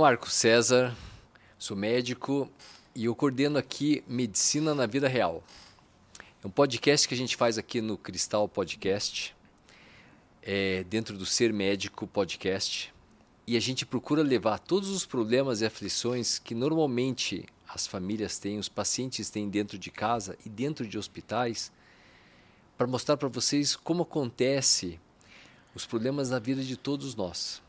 Marco César, sou médico e eu coordeno aqui Medicina na Vida Real. É um podcast que a gente faz aqui no Cristal Podcast, é, dentro do Ser Médico Podcast, e a gente procura levar todos os problemas e aflições que normalmente as famílias têm, os pacientes têm dentro de casa e dentro de hospitais, para mostrar para vocês como acontece os problemas na vida de todos nós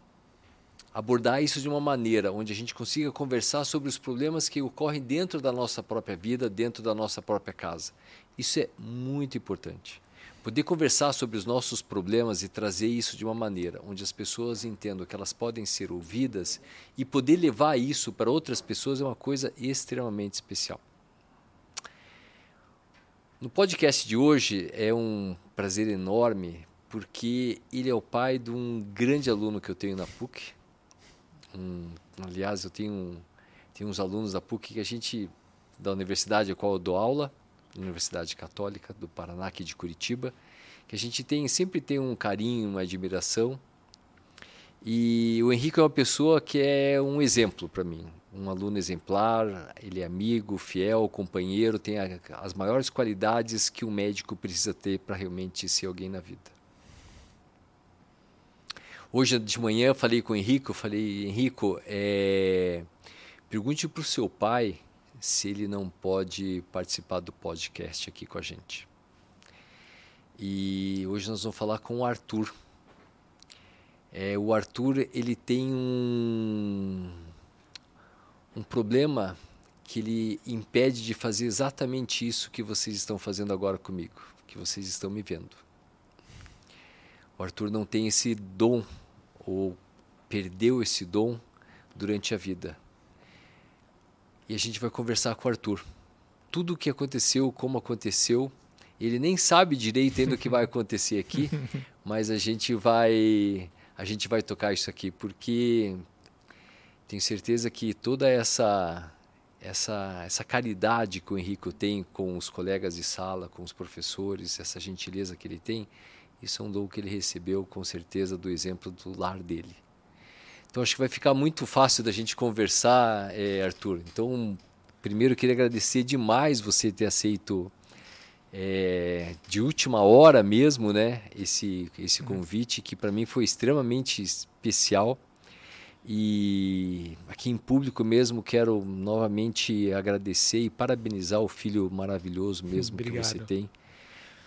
abordar isso de uma maneira onde a gente consiga conversar sobre os problemas que ocorrem dentro da nossa própria vida, dentro da nossa própria casa. Isso é muito importante. Poder conversar sobre os nossos problemas e trazer isso de uma maneira onde as pessoas entendam que elas podem ser ouvidas e poder levar isso para outras pessoas é uma coisa extremamente especial. No podcast de hoje é um prazer enorme porque ele é o pai de um grande aluno que eu tenho na PUC, um, aliás, eu tenho, tenho uns alunos da PUC que a gente, da universidade a qual eu dou aula, Universidade Católica do Paraná, aqui de Curitiba, que a gente tem sempre tem um carinho, uma admiração. E o Henrique é uma pessoa que é um exemplo para mim, um aluno exemplar, ele é amigo, fiel, companheiro, tem a, as maiores qualidades que um médico precisa ter para realmente ser alguém na vida. Hoje de manhã falei com o Henrico, eu falei, Henrico, é... pergunte para o seu pai se ele não pode participar do podcast aqui com a gente. E hoje nós vamos falar com o Arthur. É, o Arthur ele tem um, um problema que ele impede de fazer exatamente isso que vocês estão fazendo agora comigo, que vocês estão me vendo. O Arthur não tem esse dom ou perdeu esse dom durante a vida. E a gente vai conversar com o Arthur. Tudo o que aconteceu, como aconteceu, ele nem sabe direito ainda o que vai acontecer aqui, mas a gente vai a gente vai tocar isso aqui porque tenho certeza que toda essa essa essa caridade que o Henrico tem com os colegas de sala, com os professores, essa gentileza que ele tem, isso é um dom que ele recebeu, com certeza, do exemplo do lar dele. Então, acho que vai ficar muito fácil da gente conversar, é, Arthur. Então, primeiro, queria agradecer demais você ter aceito é, de última hora mesmo, né, esse, esse convite, que para mim foi extremamente especial. E aqui em público mesmo quero novamente agradecer e parabenizar o filho maravilhoso mesmo Obrigado. que você tem.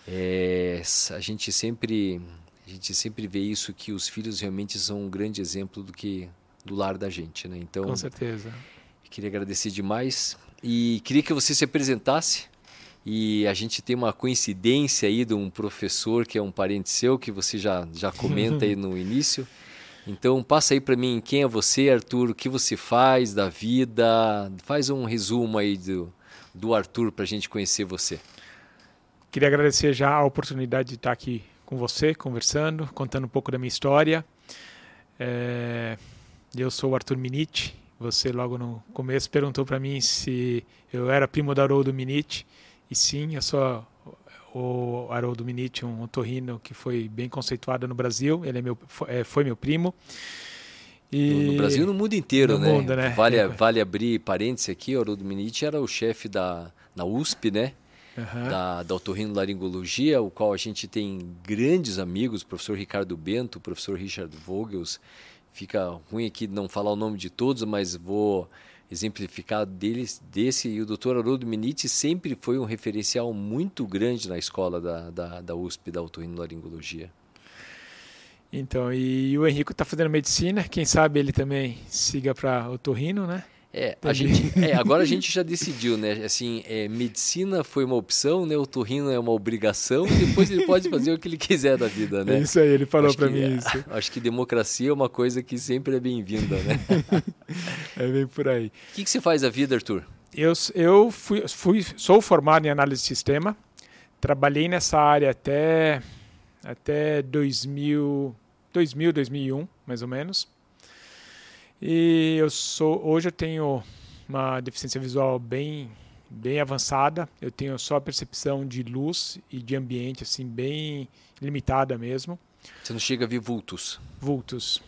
É, a gente sempre a gente sempre vê isso que os filhos realmente são um grande exemplo do que do lar da gente, né? Então, com certeza. Queria agradecer demais e queria que você se apresentasse. E a gente tem uma coincidência aí de um professor que é um parente seu que você já já comenta aí no início. Então passa aí para mim quem é você, Arthur, o que você faz da vida, faz um resumo aí do do Arthur para a gente conhecer você. Queria agradecer já a oportunidade de estar aqui com você, conversando, contando um pouco da minha história. É, eu sou o Arthur Minite. Você logo no começo perguntou para mim se eu era primo do Haroldo Minite. E sim, eu sou o Haroldo Minite, um otorrino que foi bem conceituado no Brasil. Ele é meu, é, foi meu primo. E... No Brasil e no mundo inteiro, no né? Mundo, né? Vale, é. vale abrir parênteses aqui, o Haroldo Minite era o chefe da na USP, né? Uhum. da, da otorrinolaringologia, o qual a gente tem grandes amigos, o professor Ricardo Bento, o professor Richard Vogels. Fica ruim aqui não falar o nome de todos, mas vou exemplificar deles, desse. E o doutor Haroldo Miniti sempre foi um referencial muito grande na escola da, da, da USP, da otorrinolaringologia. Então, e o Henrico está fazendo medicina, quem sabe ele também siga para otorrino, né? É, a gente, é, agora a gente já decidiu, né? Assim, é, medicina foi uma opção, né? O torrino é uma obrigação e depois ele pode fazer o que ele quiser da vida, né? É isso aí, ele falou para mim é, isso. Acho que democracia é uma coisa que sempre é bem-vinda, né? é bem por aí. O que, que você faz da vida, Arthur? Eu, eu fui, fui, sou formado em análise de sistema, trabalhei nessa área até, até 2000, 2000, 2001, mais ou menos. E eu sou hoje eu tenho uma deficiência visual bem bem avançada. Eu tenho só a percepção de luz e de ambiente assim bem limitada mesmo. Você não chega a ver vultos? Vultos.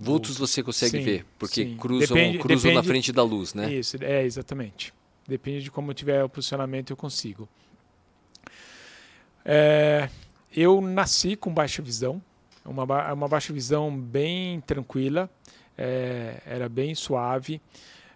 Vultos você consegue sim, ver, porque sim. cruzam, Depende- cruzam na depende- frente da luz, né? Isso, é, exatamente. Depende de como tiver o posicionamento, eu consigo. É, eu nasci com baixa visão, uma, uma baixa visão bem tranquila, é, era bem suave.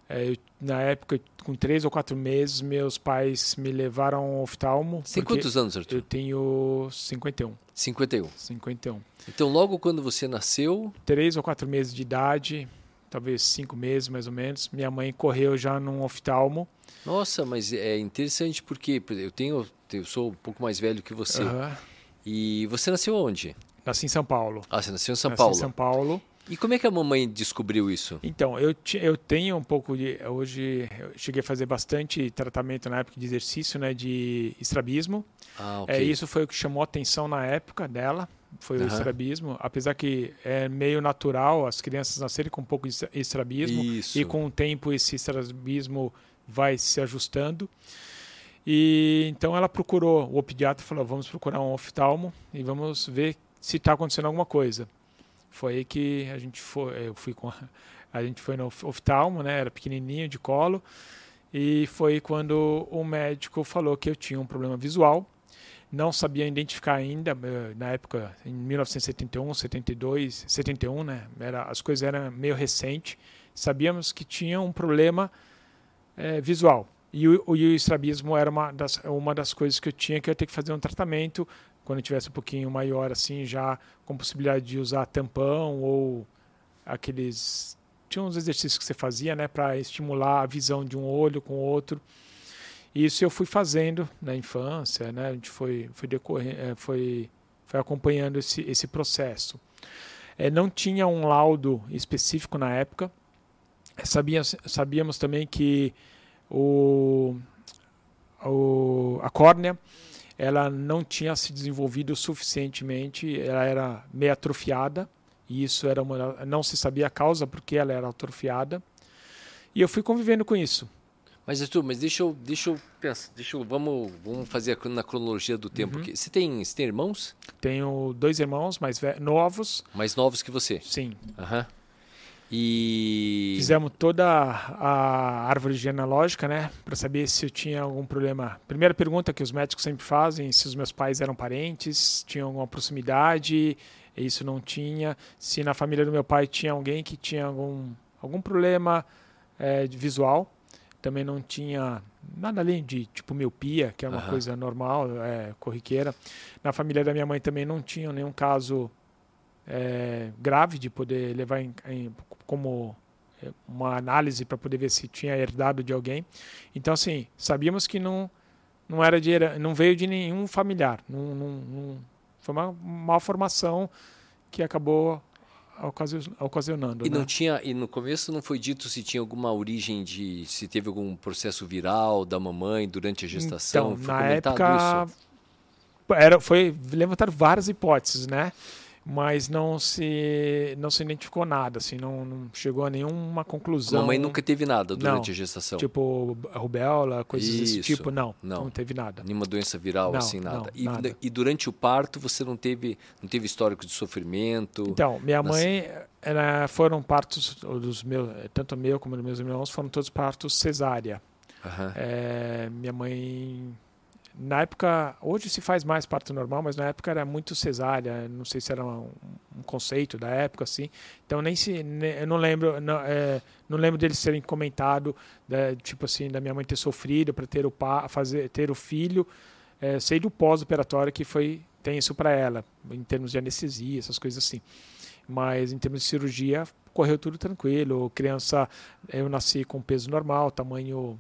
É, eu- na época, com três ou quatro meses, meus pais me levaram ao oftalmo. Tem quantos anos, Arthur? Eu tenho 51. 51. 51. Então, logo quando você nasceu, Três ou quatro meses de idade, talvez cinco meses mais ou menos, minha mãe correu já num oftalmo. nossa, mas é interessante porque eu tenho, eu sou um pouco mais velho que você. Aham. E você nasceu onde? Nasci em São Paulo. Ah, você nasceu em São Nasci Paulo. em São Paulo. E como é que a mamãe descobriu isso? Então, eu, eu tenho um pouco de. Hoje eu cheguei a fazer bastante tratamento na época de exercício, né? De estrabismo. Ah, ok. É, isso foi o que chamou a atenção na época dela. Foi o Aham. estrabismo. Apesar que é meio natural as crianças nascerem com um pouco de estra- estrabismo. Isso. E com o tempo esse estrabismo vai se ajustando. E então ela procurou, o pediatra falou: vamos procurar um oftalmo e vamos ver se está acontecendo alguma coisa. Foi aí que a gente foi, eu fui com a, a gente foi no of- oftalmo, né? Era pequenininho de colo e foi quando o médico falou que eu tinha um problema visual. Não sabia identificar ainda eh, na época, em 1971, 72, 71, né? Era, as coisas eram meio recente. Sabíamos que tinha um problema eh, visual. E o, o estrabismo era uma das, uma das coisas que eu tinha que eu ia ter que fazer um tratamento quando tivesse um pouquinho maior, assim, já com possibilidade de usar tampão ou aqueles. Tinha uns exercícios que você fazia, né, para estimular a visão de um olho com o outro. E isso eu fui fazendo na infância, né, a gente foi, foi, decorrer, eh, foi, foi acompanhando esse, esse processo. Eh, não tinha um laudo específico na época. Sabíamos, sabíamos também que o, o, a córnea ela não tinha se desenvolvido suficientemente, ela era meio atrofiada, e isso era uma, não se sabia a causa porque ela era atrofiada. E eu fui convivendo com isso. Mas Arthur, mas deixa eu, deixa eu pensar, deixa eu, vamos, vamos fazer na cronologia do tempo. Uhum. aqui. Você tem, você tem irmãos Tenho dois irmãos mais novos, mais novos que você? sim. Aham. E Fizemos toda a árvore genealógica, né, para saber se eu tinha algum problema. Primeira pergunta que os médicos sempre fazem: se os meus pais eram parentes, tinham alguma proximidade. Isso não tinha. Se na família do meu pai tinha alguém que tinha algum algum problema de visual, também não tinha nada além de tipo miopia, que é uma Aham. coisa normal, é, corriqueira. Na família da minha mãe também não tinha nenhum caso é, grave de poder levar em, em- como é, uma análise para poder ver se tinha herdado de alguém. Então, assim, sabíamos que não não era de não veio de nenhum familiar. Não, não- não- foi uma malformação que acabou ocasio- ocasionando. E né? não tinha, e no começo não foi dito se tinha alguma origem de, se teve algum processo viral da mamãe durante a gestação. Então, foi na época isso? era, foi levantar várias hipóteses, né? Mas não se não se identificou nada, assim, não, não chegou a nenhuma A conclusão. mamãe nunca teve nada durante Não, a gestação. tipo rubéola, coisas desse Isso, tipo, não, não. não, teve nada. Nenhuma doença viral, Não, assim, nada. E, nada. e durante o parto você não teve, não teve histórico de sofrimento? Então, minha Nas- mãe era, foram partos dos meus, tanto meu como dos meus irmãos foram todos partos cesárea. Aham. É, minha mãe na época, hoje se faz mais parto normal, mas na época era muito cesárea, não sei se era um, um conceito da época assim. Então nem se ne- eu não lembro, não, é, não lembro deles serem comentado, né, tipo assim, da minha mãe ter sofrido para ter o pa, fazer ter o filho. É, sei do pós-operatório que foi tem isso para ela, em termos de anestesia, essas coisas assim. Mas em termos de cirurgia, correu tudo tranquilo. Criança, eu nasci com peso normal, tamanho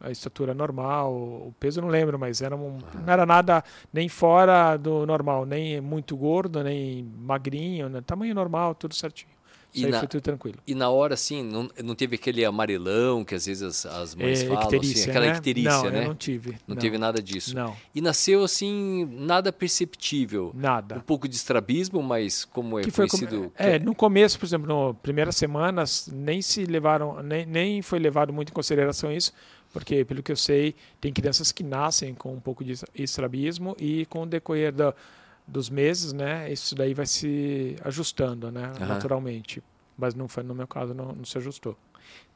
a estatura normal, o peso eu não lembro, mas era um, não era nada nem fora do normal, nem muito gordo, nem magrinho, né? tamanho normal, tudo certinho. E Isso na- foi tudo tranquilo. E na hora, assim, não, não teve aquele amarelão que às vezes as, as mães É, falam, assim, aquela né? icterícia, não, né? não tive. Não teve nada disso. Não, E nasceu, assim, nada perceptível. Um nada. pouco de estrabismo, mas como é que foi conhecido... como- é, no começo, por exemplo, nas primeiras semanas, nem se levaram, nem, nem foi levado muito em consideração isso, porque, pelo que eu sei, tem crianças que nascem com um pouco de estrabismo e com o decorrer da, dos meses, né, isso daí vai se ajustando, né, Aham. naturalmente. mas não foi no meu caso, não, não se ajustou.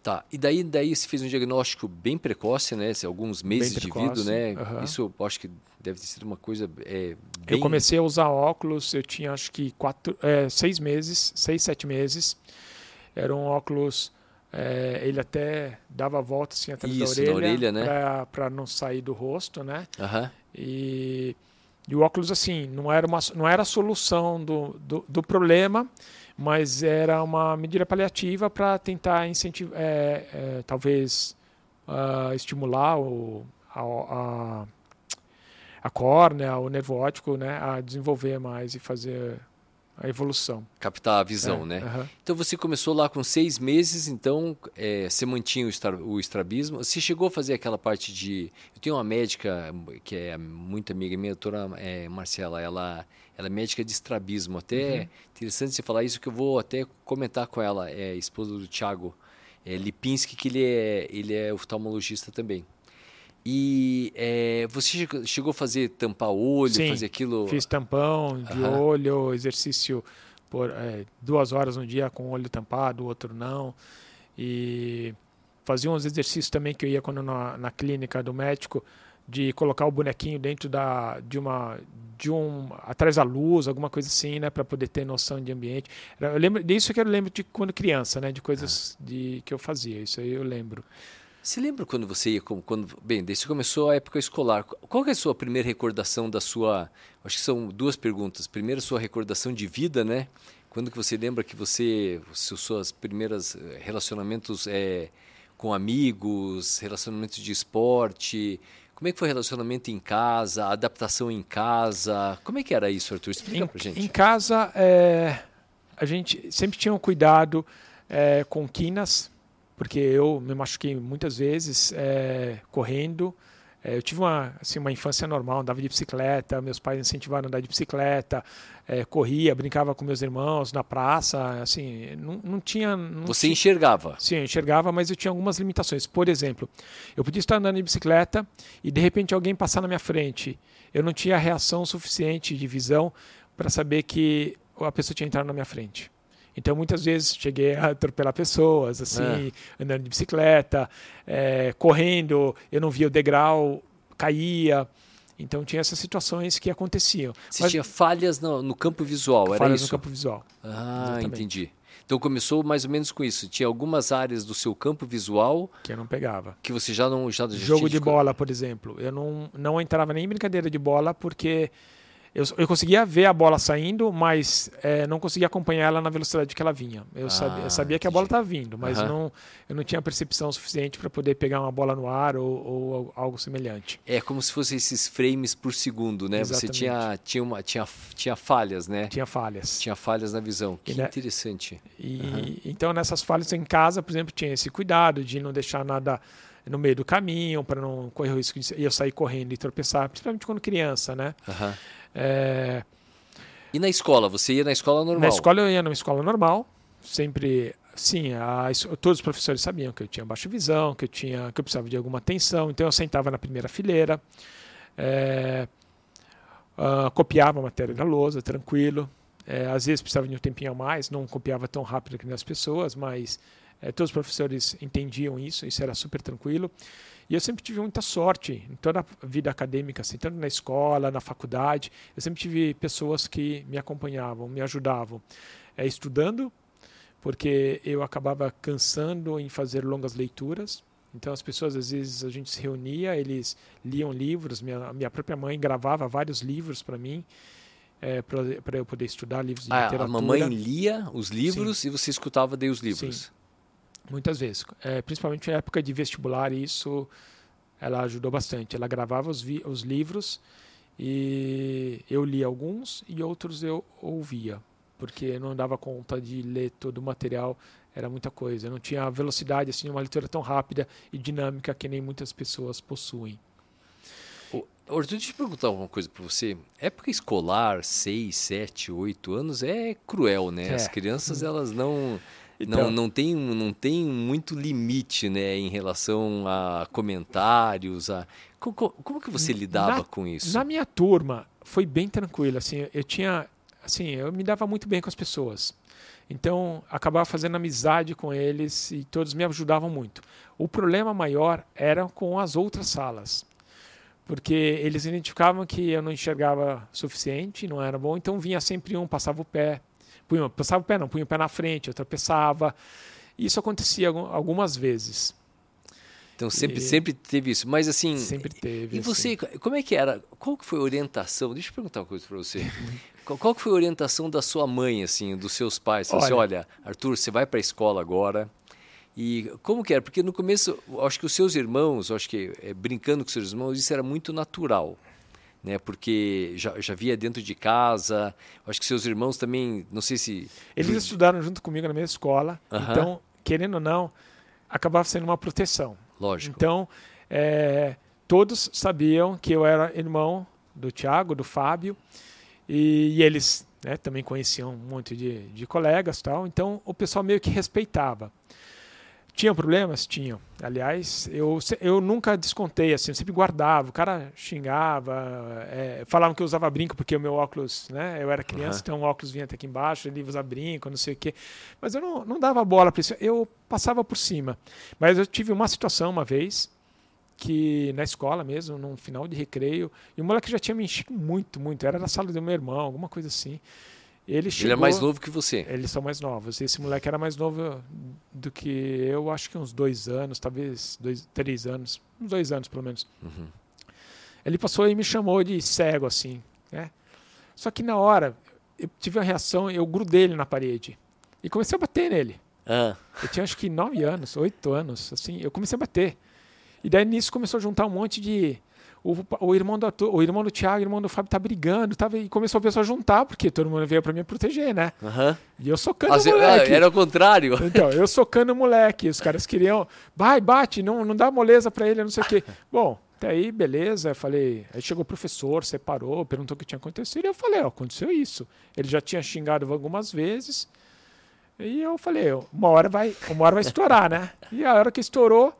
Tá, e daí, daí você fez um diagnóstico bem precoce, né? Alguns meses de vida, né? Uhum. Isso eu acho que deve ter sido uma coisa é, bem... Eu comecei a usar óculos, eu tinha acho que quatro, é, seis meses, seis, sete meses. Era um óculos, é, ele até dava a volta assim atrás Isso, da orelha, orelha né? para não sair do rosto, né? Uhum. E, e o óculos assim, não era, uma, não era a solução do, do, do problema, mas era uma medida paliativa para tentar incentivar, é, é, talvez uh, estimular o, a, a, a córnea, o nervo óptico, né, a desenvolver mais e fazer a evolução. Captar a visão, é, né? Uh -huh. Então você começou lá com seis meses, então é, você mantinha o, estra, o estrabismo. Você chegou a fazer aquela parte de. Eu tenho uma médica que é muito amiga minha, a doutora é, Marcela, ela, ela é médica de estrabismo. Até uhum. interessante você falar isso, que eu vou até comentar com ela, é esposa do Thiago é, Lipinski, que ele é, ele é oftalmologista também. E é, você chegou a fazer tampar olho, Sim, fazer aquilo? fiz tampão de Aham. olho, exercício por é, duas horas no dia com o olho tampado, o outro não. E fazia uns exercícios também que eu ia quando na, na clínica do médico de colocar o bonequinho dentro da de uma de um atrás da luz, alguma coisa assim, né, para poder ter noção de ambiente. Eu lembro disso que eu lembro de quando criança, né, de coisas de que eu fazia. Isso aí eu lembro. Você lembra quando você ia, quando, bem, desde que começou a época escolar, qual é a sua primeira recordação da sua, acho que são duas perguntas. Primeiro, sua recordação de vida, né? Quando que você lembra que você, os seus primeiros relacionamentos é, com amigos, relacionamentos de esporte, como é que foi o relacionamento em casa, a adaptação em casa, como é que era isso, Arthur? Explica em, pra gente. Em casa, é, a gente sempre tinha um cuidado é, com quinas, porque eu me machuquei muitas vezes é, correndo. É, eu tive uma, assim, uma infância normal, andava de bicicleta, meus pais incentivaram a andar de bicicleta, é, corria, brincava com meus irmãos na praça, assim, não, não tinha... Não Você tinha... enxergava? Sim, eu enxergava, mas eu tinha algumas limitações. Por exemplo, eu podia estar andando de bicicleta e de repente alguém passar na minha frente. Eu não tinha reação suficiente de visão para saber que a pessoa tinha entrado na minha frente. Então, muitas vezes cheguei a atropelar pessoas, assim, é. andando de bicicleta, é, correndo, eu não via o degrau, caía. Então, tinha essas situações que aconteciam. Você Mas, tinha falhas no, no, campo visual, era falhas isso? no campo visual. Ah, Exatamente. entendi. Então, começou mais ou menos com isso. Tinha algumas áreas do seu campo visual... Que eu não pegava. Que você já não... Já Jogo de bola, por exemplo. Eu não, não entrava nem em brincadeira de bola porque... Eu, eu, conseguia ver a bola saindo, mas é, não conseguia acompanhar ela na velocidade que ela vinha. Eu, ah, sabia, eu sabia, que a bola estava vindo, mas uhum. não, eu não tinha percepção suficiente para poder pegar uma bola no ar ou, ou, algo semelhante. É como se fossem esses frames por segundo, né? Exatamente. Você tinha, tinha, uma, tinha, tinha falhas, né? Tinha falhas. Tinha falhas na visão. Que e, interessante. E, uhum. Então, nessas falhas em casa, por exemplo, tinha esse cuidado de não deixar nada no meio do caminho para não correr o risco de eu sair correndo e tropeçar, principalmente quando criança, né? Uhum. É... E na escola? Você ia na escola normal? Na escola eu ia numa escola normal, sempre sim, a, todos os professores sabiam que eu tinha baixa visão, que eu tinha, que eu precisava de alguma atenção, então eu sentava na primeira fileira, é, uh, copiava a matéria da lousa, tranquilo. É, às vezes precisava de um tempinho a mais, não copiava tão rápido que nas pessoas, mas é, todos os professores entendiam isso, isso era super tranquilo. E eu sempre tive muita sorte em toda a vida acadêmica, assim, tanto na escola, na faculdade. Eu sempre tive pessoas que me acompanhavam, me ajudavam. É, estudando, porque eu acabava cansando em fazer longas leituras. Então, as pessoas, às vezes, a gente se reunia, eles liam livros. Minha, minha própria mãe gravava vários livros para mim. É, para eu poder estudar livros de ah, literatura. A mamãe lia os livros Sim. e você escutava daí os livros. Sim. Muitas vezes. É, principalmente na época de vestibular, isso ela ajudou bastante. Ela gravava os, os livros e eu li alguns e outros eu ouvia, porque eu não dava conta de ler todo o material, era muita coisa. Eu não tinha a velocidade, assim, uma leitura tão rápida e dinâmica que nem muitas pessoas possuem. Arthur, deixa eu perguntar uma coisa para você. Época escolar, 6, 7, 8 anos, é cruel, né? É. As crianças, elas não então, não, não, tem, não tem muito limite né, em relação a comentários. A... Como, como que você lidava na, com isso? Na minha turma, foi bem tranquilo. Assim, eu tinha assim, eu me dava muito bem com as pessoas. Então, acabava fazendo amizade com eles e todos me ajudavam muito. O problema maior era com as outras salas, porque eles identificavam que eu não enxergava suficiente, não era bom, então vinha sempre um, passava o pé, punha, passava o pé não, punha o pé na frente, eu tropeçava. Isso acontecia algumas vezes. Então sempre, e... sempre teve isso. Mas assim. Sempre teve. E você, assim. como é que era? Qual que foi a orientação? Deixa eu perguntar uma coisa para você. qual, qual que foi a orientação da sua mãe, assim, dos seus pais? Olha, assim, olha Arthur, você vai para a escola agora. E como que era? Porque no começo, acho que os seus irmãos, acho que é, brincando com seus irmãos, isso era muito natural. Né, porque já, já via dentro de casa, acho que seus irmãos também, não sei se... Eles estudaram junto comigo na mesma escola, uh -huh. então, querendo ou não, acabava sendo uma proteção. Lógico. Então, é, todos sabiam que eu era irmão do Tiago, do Fábio, e, e eles né, também conheciam um monte de, de colegas tal. Então, o pessoal meio que respeitava. Tinham problemas? Tinham. Aliás, eu, eu nunca descontei, assim, eu sempre guardava. O cara xingava, é, falavam que eu usava brinco porque o meu óculos, né? Eu era criança, uhum. então o óculos vinha até aqui embaixo, ele usava brinco, não sei o quê. Mas eu não, não dava bola para isso, eu passava por cima. Mas eu tive uma situação uma vez, que na escola mesmo, num final de recreio, e o moleque já tinha me enchido muito, muito. Era na sala do meu irmão, alguma coisa assim. Ele, chegou, ele é mais novo que você. Eles são mais novos. Esse moleque era mais novo do que eu, acho que uns dois anos, talvez dois, três anos, uns dois anos pelo menos. Uhum. Ele passou e me chamou de cego, assim. Né? Só que na hora, eu tive uma reação, eu grudei ele na parede. E comecei a bater nele. Ah. Eu tinha acho que nove anos, oito anos, assim. Eu comecei a bater. E daí nisso começou a juntar um monte de o, o, irmão do o irmão do Thiago, o irmão do Fábio tá brigando, tava, e começou a pessoa a juntar, porque todo mundo veio para me proteger, né? Uhum. E eu socando o moleque. Era o contrário. Então, eu socando o moleque, os caras queriam, vai, bate, não, não dá moleza para ele, não sei o quê. Bom, até aí, beleza, falei, aí chegou o professor, separou, perguntou o que tinha acontecido, e eu falei, ó, aconteceu isso. Ele já tinha xingado algumas vezes, e eu falei, uma hora vai, uma hora vai estourar, né? E a hora que estourou,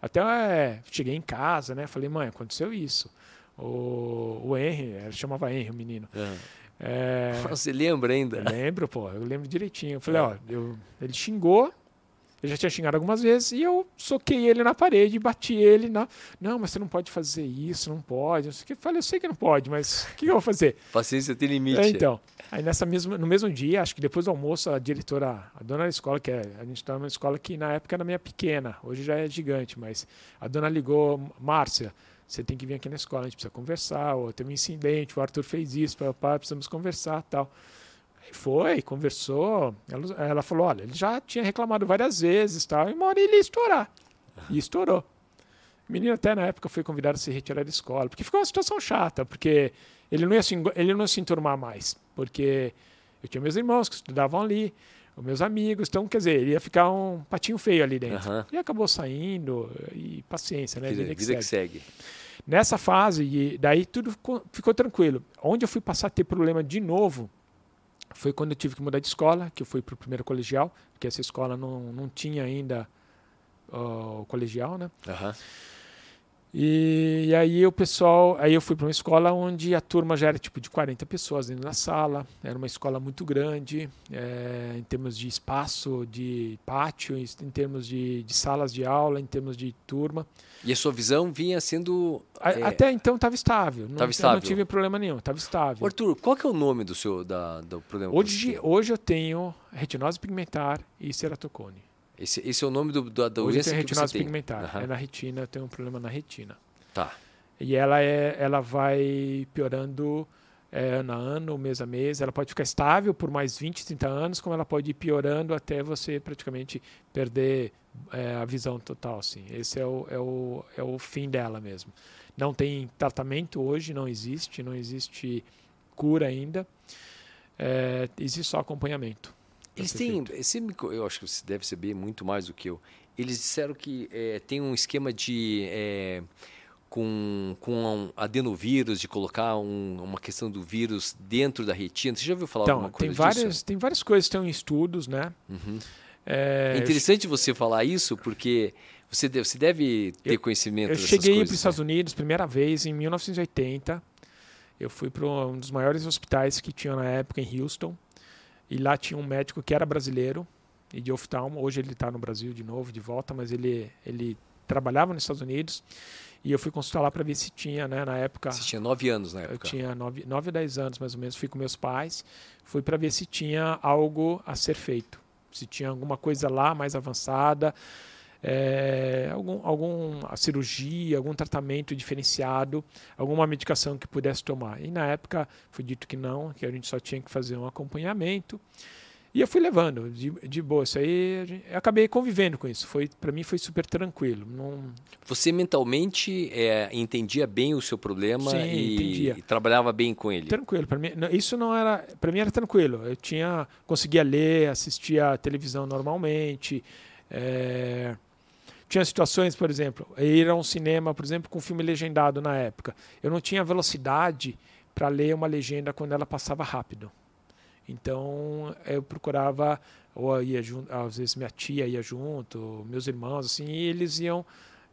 até é, cheguei em casa, né? Falei, mãe, aconteceu isso. O, o Henry, ele chamava Henry, o menino. É. É, Você lembra ainda? lembro, pô, eu lembro direitinho. Eu falei, é. ó, eu, ele xingou, eu já tinha xingado algumas vezes, e eu soquei ele na parede, bati ele na. Não, mas você não pode fazer isso, não pode. Eu, sei falei, eu sei que não pode, mas o que eu vou fazer? Paciência tem limite. É, então. Aí nessa mesma, no mesmo dia, acho que depois do almoço, a diretora, a dona da escola, que é, a gente estava numa escola que na época era meia pequena, hoje já é gigante, mas a dona ligou, Márcia, você tem que vir aqui na escola, a gente precisa conversar, ou teve um incidente, o Arthur fez isso, papai, precisamos conversar tal. Foi, conversou, ela, ela, falou, olha, ele já tinha reclamado várias vezes tal, e uma hora ele ia estourar. E estourou. O menino até na época foi convidado a se retirar da escola, porque ficou uma situação chata, porque ele não ia se, ele não ia se enturmar mais, porque eu tinha meus irmãos que estudavam ali, os meus amigos, então, quer dizer, ele ia ficar um patinho feio ali dentro. Uhum. E acabou saindo, e paciência, né? Vida, vida, que, vida segue. que, segue. Nessa fase, e daí tudo ficou, ficou, tranquilo. Onde eu fui passar a ter problema de novo foi quando eu tive que mudar de escola, que eu fui para o primeiro colegial, porque essa escola não, não tinha ainda o colegial, né? Uhum. E, e, aí o pessoal, aí eu fui para uma escola onde a turma já era tipo de 40 pessoas dentro da sala, era uma escola muito grande, é, em termos de espaço, de pátio, em termos de, de, salas de aula, em termos de turma. E a sua visão vinha sendo... A, é... Até então estava estável, não, estável. não tive problema nenhum, estava estável. Arthur, qual que é o nome do seu da, do problema? Hoje, hoje eu tenho retinose pigmentar e ceratocone. Esse, esse é o nome do, da doença Hoje tem retinose pigmentar. Uhum. É na retina, tem um problema na retina. Tá. E ela, é, ela vai piorando é, ano a ano, mês a mês. Ela pode ficar estável por mais 20, 30 anos, como ela pode ir piorando até você praticamente perder é, a visão total. Assim. Esse é o, é, o, é o fim dela mesmo. Não tem tratamento hoje, não existe, não existe cura ainda. É, existe só acompanhamento. Eles têm, eu acho que você deve saber muito mais do que eu. Eles disseram que é, tem um esquema de é, com, com adenovírus, de colocar um, uma questão do vírus dentro da retina. Você já ouviu falar então, alguma coisa tem várias, disso? Tem várias coisas, tem estudos, né? Uhum. É, é, interessante você falar isso, porque você deve, você deve ter eu, conhecimento Eu cheguei para os Estados Unidos primeira vez em 1980 eu fui para um dos maiores hospitais que tinha na época em Houston. E lá tinha um médico que era brasileiro e de oftalmo. Hoje ele está no Brasil de novo, de volta, mas ele, ele trabalhava nos Estados Unidos. E eu fui consultar lá para ver se tinha, né, na época. Você tinha nove anos na época? Eu tinha nove, nove ou dez anos, mais ou menos. Fui com meus pais. Fui para ver se tinha algo a ser feito. Se tinha alguma coisa lá mais avançada é, algum, alguma cirurgia, algum tratamento diferenciado, alguma medicação que pudesse tomar. E na época foi dito que não, que a gente só tinha que fazer um acompanhamento. E eu fui levando de, de boa. Isso aí, eu acabei convivendo com isso. Foi para mim foi super tranquilo. Não... Você mentalmente é, entendia bem o seu problema Sim, e, e, trabalhava bem com ele. Tranquilo. Para mim, isso não era. Para mim era tranquilo. Eu tinha conseguia ler, assistia a televisão normalmente. É, tinha situações, por exemplo, ir a um cinema, por exemplo, com um filme legendado na época. Eu não tinha velocidade para ler uma legenda quando ela passava rápido. Então eu procurava, ou ia junto, às vezes minha tia ia junto, meus irmãos, assim, e eles iam,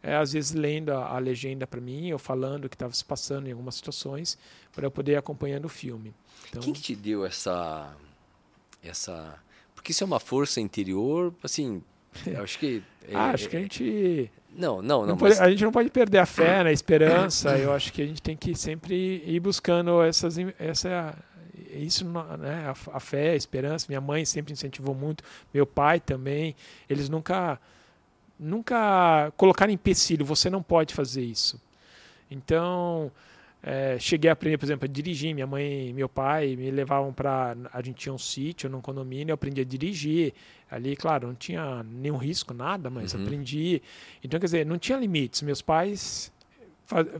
é, às vezes, lendo a, a legenda para mim, ou falando o que estava se passando em algumas situações, para eu poder ir acompanhando o filme. Então, Quem que te deu essa, essa. Porque isso é uma força interior, assim, acho que. Ah, acho que a gente. Não, não, não. não mas... pode, a gente não pode perder a fé, né, a esperança. Eu acho que a gente tem que sempre ir buscando essas, essa, isso, né, a, a fé, a esperança. Minha mãe sempre incentivou muito, meu pai também. Eles nunca, nunca colocaram empecilho. Você não pode fazer isso. Então, é, cheguei a aprender, por exemplo, a dirigir. Minha mãe e meu pai me levavam para. A gente tinha um sítio num condomínio, eu aprendi a dirigir. Ali, claro, não tinha nenhum risco, nada, mas uhum. aprendi. Então, quer dizer, não tinha limites. Meus pais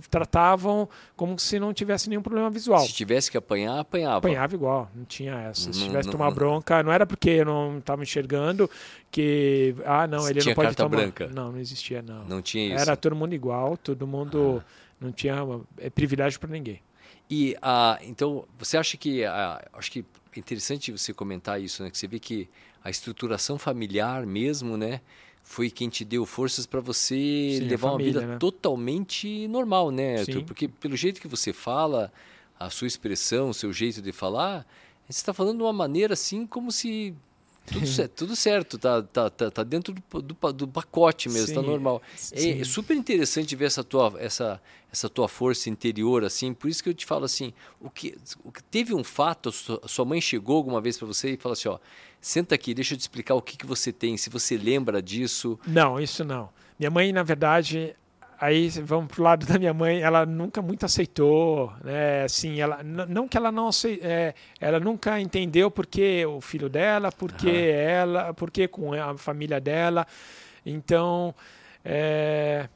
tratavam como se não tivesse nenhum problema visual. Se tivesse que apanhar, apanhava. Apanhava igual, não tinha essa. Se não, tivesse que tomar bronca, não era porque eu não estava enxergando que ah, não, ele não pode tomar. branca. Não, não existia não. Não tinha isso. Era todo mundo igual, todo mundo ah. Não tinha é privilégio para ninguém. E ah, então, você acha que ah, acho que é interessante você comentar isso, né, que você vê que a estruturação familiar mesmo, né, foi quem te deu forças para você Sim, levar família, uma vida né? totalmente normal, né? Sim. Porque pelo jeito que você fala, a sua expressão, o seu jeito de falar, você está falando de uma maneira assim como se tudo certo, tudo certo tá, tá, tá, tá dentro do, do, do, pacote mesmo, tá sim, tá normal. É, é, super interessante ver essa tua, essa, essa tua força interior, assim, por isso que eu te falo assim, o que, o que teve um fato, a sua mãe chegou alguma vez para você e falou assim, ó, senta aqui, deixa eu te explicar o que, que você tem, se você lembra disso. Não, isso não. Minha mãe, na verdade, aí vamos pro lado da minha mãe, ela nunca muito aceitou, né? Assim, ela não que ela não é, ela nunca entendeu porque o filho dela, porque uhum. ela, porque com a família dela. Então, é,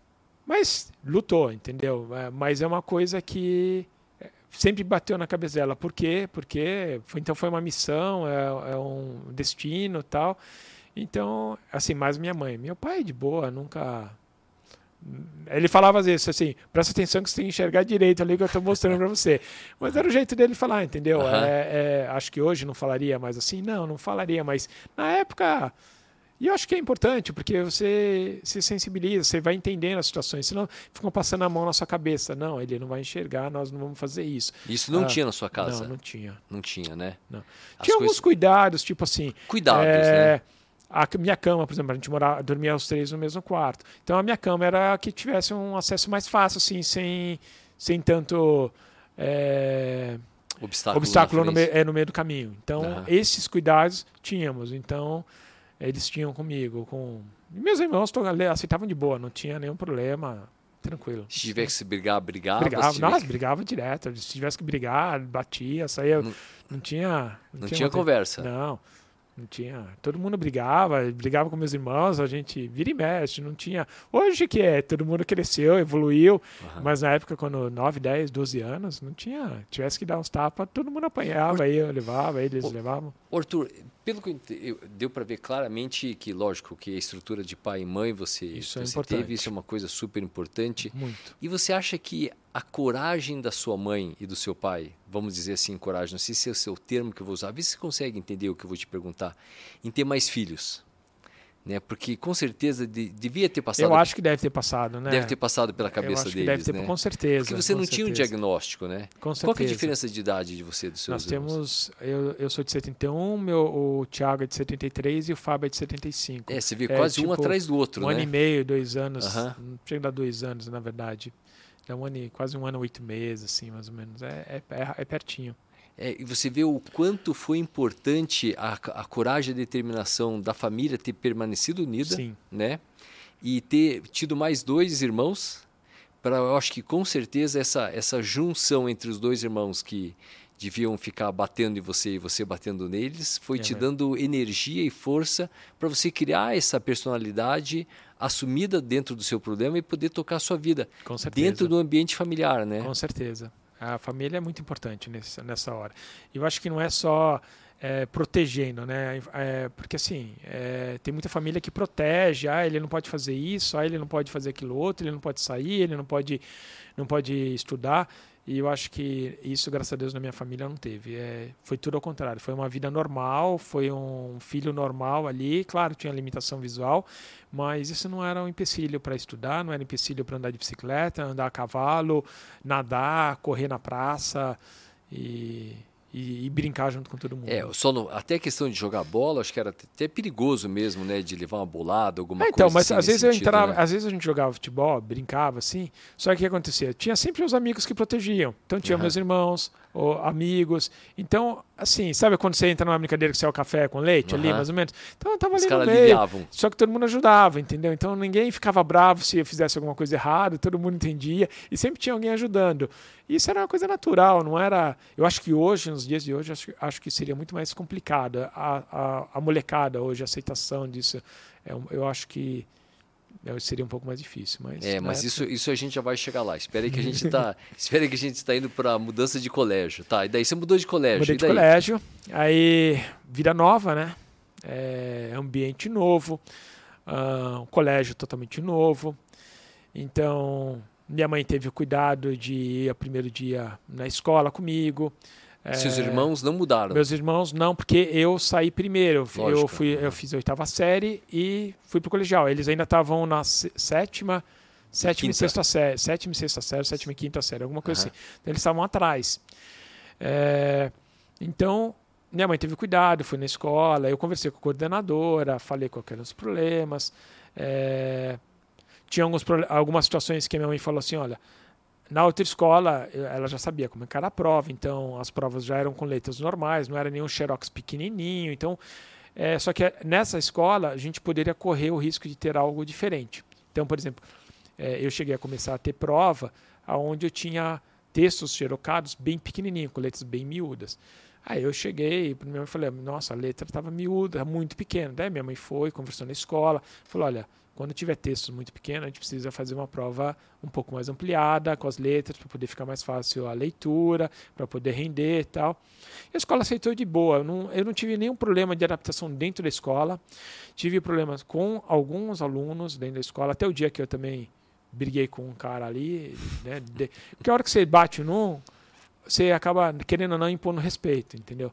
mas lutou, entendeu? É, mas é uma coisa que sempre bateu na cabeça dela. Por quê? Porque foi, então foi uma missão, é, é um destino, tal. Então, assim, mais minha mãe, meu pai de boa, nunca ele falava vezes assim, presta atenção que você tem que enxergar direito ali que eu estou mostrando para você. Mas era o jeito dele falar, entendeu? Uhum. É, é, acho que hoje não falaria mais assim, não, não falaria, mas na época. E eu acho que é importante, porque você se sensibiliza, você vai entendendo as situações, senão ficam passando a mão na sua cabeça. Não, ele não vai enxergar, nós não vamos fazer isso. Isso não ah, tinha na sua casa? Não, não tinha. Não tinha, né? Não. Tinha alguns cuidados, tipo assim. Cuidados, é, né? A minha cama, por exemplo, a gente morava, dormia os três no mesmo quarto. Então a minha cama era que tivesse um acesso mais fácil, assim, sem, sem tanto é, obstáculo, obstáculo no, é, no, meio do caminho. Então uhum. esses cuidados tínhamos. Então eles tinham comigo. Com... Meus irmãos aceitavam de boa, não tinha nenhum problema. Tranquilo. Se tivesse que brigar, brigava? Brigava, nossa, que... brigava direto. Se tivesse que brigar, batia, saía. Não, não tinha. Não, não tinha, tinha conversa. Não. Não tinha. Todo mundo brigava, brigava com meus irmãos, a gente vira e mexe, não tinha. Hoje que é, todo mundo cresceu, evoluiu, uhum. mas na época, quando 9, 10, 12 anos, não tinha. Tivesse que dar uns tapas, todo mundo apanhava, aí eu levava, eles o, levavam. Arthur, pelo que eu, deu para ver claramente que, lógico, que a estrutura de pai e mãe você, isso você é teve, isso é uma coisa super importante. Muito. E você acha que a coragem da sua mãe e do seu pai, vamos dizer assim, coragem, não sei se é o seu termo que eu vou usar, vê se você consegue entender o que eu vou te perguntar, em ter mais filhos. né? Porque com certeza de, devia ter passado. Eu acho que deve ter passado, né? Deve ter passado pela cabeça deles, deve ter, né? com certeza. Porque você não tinha um certeza. diagnóstico, né? Com certeza. Qual é a diferença de idade de você dos seus Nós irmãos? temos, eu, eu sou de 71, meu, o Thiago é de 73 e o Fábio é de 75. É, você vê É, quase um tipo, atrás do outro, um né? ano e meio, dois anos. Aham. Não chega a dar dois anos, na verdade. É um ano, e- quase um ano, oito meses, assim, mais ou menos. É, é, é- é pertinho. É, e você vê o quanto foi importante a, a coragem e a determinação da família ter permanecido unida, Sim. né? E ter tido mais dois irmãos, para eu acho que com certeza essa essa junção entre os dois irmãos que deviam ficar batendo em você e você batendo neles, foi É te dando energia e força para você criar essa personalidade assumida dentro do seu problema e poder tocar a sua vida Com certeza. dentro do ambiente familiar, né? Com certeza. A família é muito importante nessa, nessa hora. Eu acho que não é só é, protegendo, né? É, porque assim, é, tem muita família que protege, ah, ele não pode fazer isso, ah, ele não pode fazer aquilo outro, ele não pode sair, ele não pode, não pode estudar. E eu acho que isso, graças a Deus, na minha família não teve. É, foi tudo ao contrário. Foi uma vida normal, foi um filho normal ali. Claro, tinha limitação visual, mas isso não era um empecilho para estudar, não era um empecilho para andar de bicicleta, andar a cavalo, nadar, correr na praça e, e, e brincar junto com todo mundo. É, só até a questão de jogar bola, acho que era até perigoso mesmo, né? De levar uma bolada, alguma É, então, coisa mas assim às vezes eu sentido, entrava, né? às vezes a gente jogava futebol, brincava assim, só que o que acontecia? Tinha sempre os amigos que protegiam. Então tinha Aham. meus irmãos, ou amigos. Então, assim, sabe quando você entra numa brincadeira que você é o café com leite ali, Aham. mais ou menos? Então eu tava Os ali no meio. Só que todo mundo ajudava, entendeu? Então ninguém ficava bravo se eu fizesse alguma coisa errada, todo mundo entendia e sempre tinha alguém ajudando. Isso era uma coisa natural, não era. Eu acho que hoje, nos dias de hoje, acho, acho que seria muito mais complicado. A, a, a molecada hoje, a aceitação disso, é um- eu acho que é, seria um pouco mais difícil. Mas, É, mas né, isso, isso a gente já vai chegar lá. Espera que a gente tá, espera que a gente está indo para mudança de colégio, tá? E daí você mudou de colégio, Mudei de colégio, aí vida nova, né? É, ambiente novo, ah, um colégio totalmente novo. Então, minha mãe teve o cuidado de ir ao primeiro dia na escola comigo. Seus É, irmãos não mudaram. Meus irmãos não, porque eu saí primeiro. Eu Lógico. fui, eu fiz a oitava série e fui pro colegial. Eles ainda estavam na sé- sétima, sétima e sexta série, sétima e sexta série, sétima e quinta série, alguma coisa Aham. assim. Então, eles estavam atrás. É, então, minha mãe teve cuidado, fui na escola, eu conversei com a coordenadora, falei quais eram os problemas. é, tinha alguns, algumas situações que a minha mãe falou assim, olha, na outra escola, ela já sabia como é era a prova, então as provas já eram com letras normais, não era nenhum xerox pequenininho. Então, é, só que nessa escola a gente poderia correr o risco de ter algo diferente. Então, por exemplo, é, eu cheguei a começar a ter prova onde eu tinha textos xerocados bem pequenininhos, com letras bem miúdas. Aí eu cheguei para minha mãe falei, nossa, a letra estava miúda, muito pequena. Daí minha mãe foi, conversou na escola, falou, olha, quando tiver textos muito pequenos, a gente precisa fazer uma prova um pouco mais ampliada, com as letras, para poder ficar mais fácil a leitura, para poder render e tal. E a escola aceitou de boa. Eu não, eu não tive nenhum problema de adaptação dentro da escola. Tive problemas com alguns alunos dentro da escola, até o dia que eu também briguei com um cara ali. Né, de, porque a hora que você bate num, você acaba, querendo ou não, impondo respeito, entendeu?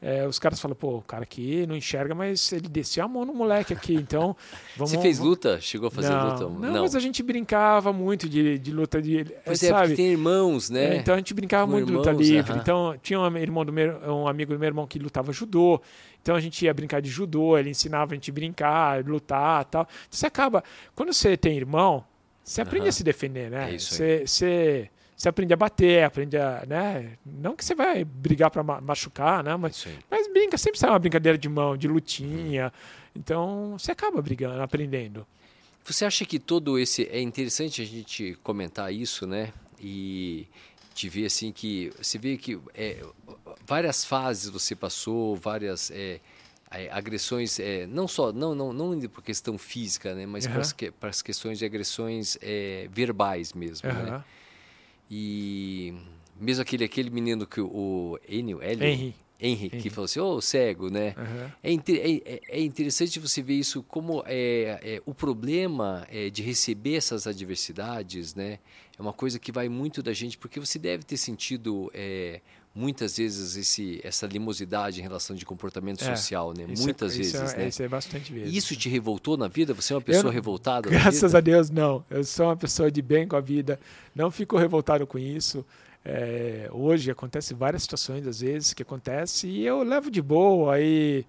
É, os caras falam, pô, o cara aqui não enxerga, mas ele desceu a mão no moleque aqui, então vamos... Você fez luta? Chegou a fazer não, luta? Não, mas a gente brincava muito de, de luta de... Pois é, sabe? porque tem irmãos, né? É, então a gente brincava Com muito de luta irmãos, livre. aham. Então tinha um irmão do meu, um amigo do meu irmão que lutava judô. Então a gente ia brincar de judô, ele ensinava a gente a brincar, lutar, tal. Então, você acaba, quando você tem irmão, você aprende Aham. a se defender, né? É isso aí. Você, você, você aprende a bater, aprende a, né? Não que você vai brigar para machucar, né? Mas, mas brinca, sempre sai uma brincadeira de mão, de lutinha. Então você acaba brigando, aprendendo. Você acha que todo esse é interessante a gente comentar isso, né? E te ver assim que você vê que é, várias fases você passou, várias é, é, agressões, é, não só não não não por questão física, né? Mas para Aham. as para as questões de agressões é, verbais mesmo, né? E mesmo aquele aquele menino que o- Enio, Hélio, Henry. Henry, que Henry. falou assim, ô cego, né? É, inte- é- é- é interessante você ver isso como é, é, o problema é, de receber essas adversidades, né? É uma coisa que vai muito da gente, porque você deve ter sentido é, muitas vezes esse, essa limosidade em relação de comportamento é, social, né? É- muitas é, vezes, isso né? Isso é bastante vezes. Isso te revoltou na vida? Você é uma pessoa eu, revoltada? Graças a Deus, não. Eu sou uma pessoa de bem com a vida. Não fico revoltado com isso. É, hoje acontece várias situações, às vezes, que acontece e eu levo de boa e,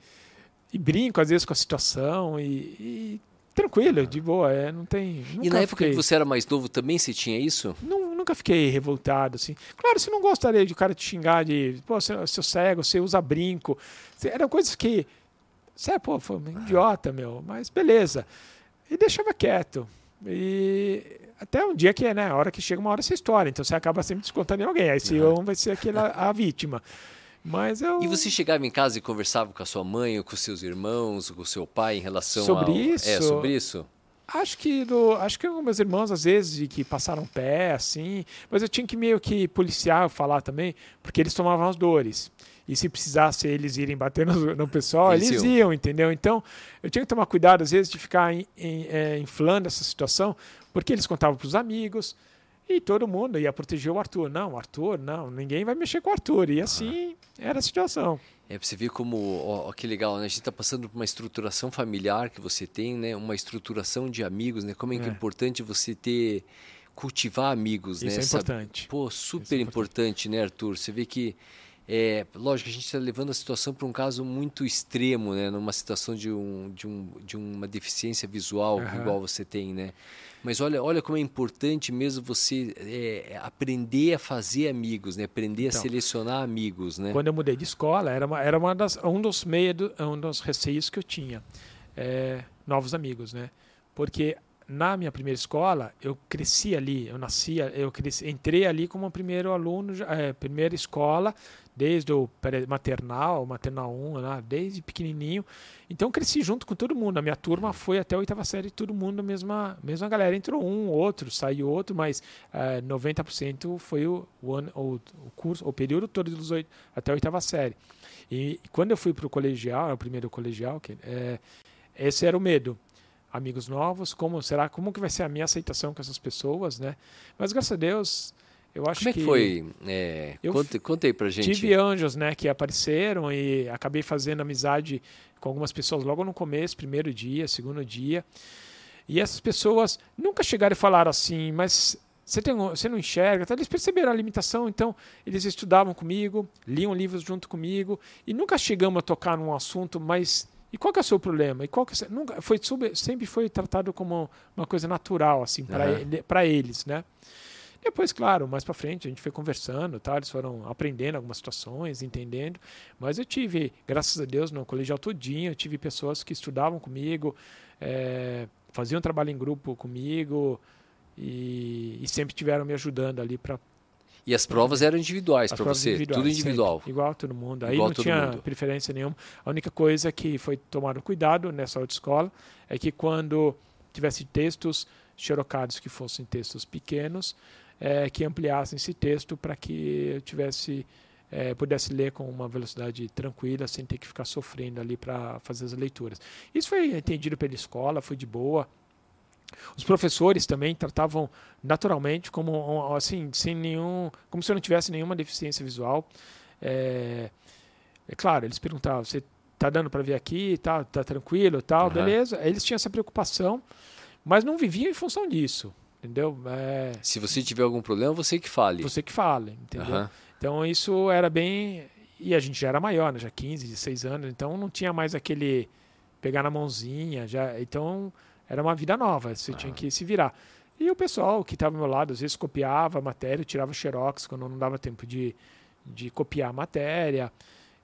e brinco, às vezes, com a situação e, e tranquilo, de boa. É, não tem. E na época fiquei... que você era mais novo também você tinha isso? Não, nunca fiquei revoltado, assim. Claro, você não gostaria de cara te xingar de, pô, seu, seu cego, você usa brinco. Eram coisas que. Você é, pô, foi um idiota, meu, mas beleza. E deixava quieto. E até um dia que é, né? A hora que chega uma hora essa história. Então você acaba sempre descontando em alguém. Aí esse uhum. um vai ser aquele, a vítima. Mas eu... E você chegava em casa e conversava com a sua mãe, ou com seus irmãos, ou com o seu pai em relação sobre ao... isso? É, sobre isso? Acho que do, acho que meus irmãos às vezes que passaram pé assim, mas eu tinha que meio que policiar, falar também, porque eles tomavam as dores. E se precisasse eles irem bater no, no pessoal, eles, eles iam. iam. entendeu? Então, eu tinha que tomar cuidado às vezes de ficar in, in, é, inflando essa situação, porque eles contavam para os amigos, e todo mundo ia proteger o Arthur. Não, Arthur, não, ninguém vai mexer com o Arthur. E assim era a situação. É para você ver como, ó, que legal, né? A gente está passando por uma estruturação familiar que você tem, né? Uma estruturação de amigos, né? Como é, é. que é importante você ter, cultivar amigos, Isso né? é importante. Pô, super é importante. importante, né, Arthur? Você vê que é, lógico, a gente está levando a situação para um caso muito extremo, né? Numa situação de, um, de, um, de uma deficiência visual uhum. igual você tem, né? Mas olha, olha como é importante mesmo você é, aprender a fazer amigos, né? Aprender então, a selecionar amigos, né? Quando eu mudei de escola, era, uma, era uma das, um dos meios, um dos receios que eu tinha, é, novos amigos, né? Porque na minha primeira escola, eu cresci ali, eu nasci, eu cresci, entrei ali como primeiro aluno, é, primeira escola, desde o maternal, maternal 1, lá, desde pequenininho. Então cresci junto com todo mundo. A minha turma foi até a oitava série, todo mundo, mesma, mesma galera. Entrou um, outro, saiu outro, mas é, 90% foi o, o, o, o, curso, o período todo dos oito, até a oitava série. E quando eu fui para o colegial, o primeiro colegial, que, é, esse era o medo amigos novos, como será, como que vai ser a minha aceitação com essas pessoas, né? Mas graças a Deus, eu acho como é que, que foi? É, eu conta aí pra gente. Tive anjos, né, que apareceram e acabei fazendo amizade com algumas pessoas logo no começo, primeiro dia, segundo dia. E essas pessoas nunca chegaram e falaram assim, mas você, tem, você não enxerga, tá? eles perceberam a limitação, então eles estudavam comigo, liam livros junto comigo e nunca chegamos a tocar num assunto mais e qual que é o seu problema? E qual que é, nunca foi sempre foi tratado como uma coisa natural assim para uhum. ele, para eles, né? Depois, claro, mais para frente a gente foi conversando, tá? Eles foram aprendendo algumas situações, entendendo. Mas eu tive, graças a Deus, no colegial todinho, eu tive pessoas que estudavam comigo, é, faziam trabalho em grupo comigo e, e sempre tiveram me ajudando ali para e as provas eram individuais para você? Individuais, tudo individual? Sempre, igual a todo mundo. Aí igual não tinha mundo. preferência nenhuma. A única coisa que foi tomado cuidado nessa autoescola é que quando tivesse textos xerocados que fossem textos pequenos, é, que ampliassem esse texto para que eu tivesse é, pudesse ler com uma velocidade tranquila, sem ter que ficar sofrendo ali para fazer as leituras. Isso foi entendido pela escola, foi de boa. Os professores também tratavam naturalmente como assim, sem nenhum, como se eu não tivesse nenhuma deficiência visual. É, é claro, eles perguntavam: "Você tá dando para ver aqui? Tá, tá tranquilo, tal, uhum. beleza?" Eles tinham essa preocupação, mas não viviam em função disso, entendeu? É, Se você tiver algum problema, você que fale. Você que fale, entendeu? Uhum. Então isso era bem e a gente já era maior, né? já 15, 16 anos, então não tinha mais aquele pegar na mãozinha, já, então era uma vida nova, você ah. tinha que se virar. E o pessoal que estava ao meu lado, às vezes copiava a matéria, tirava xerox quando não dava tempo de, de copiar a matéria.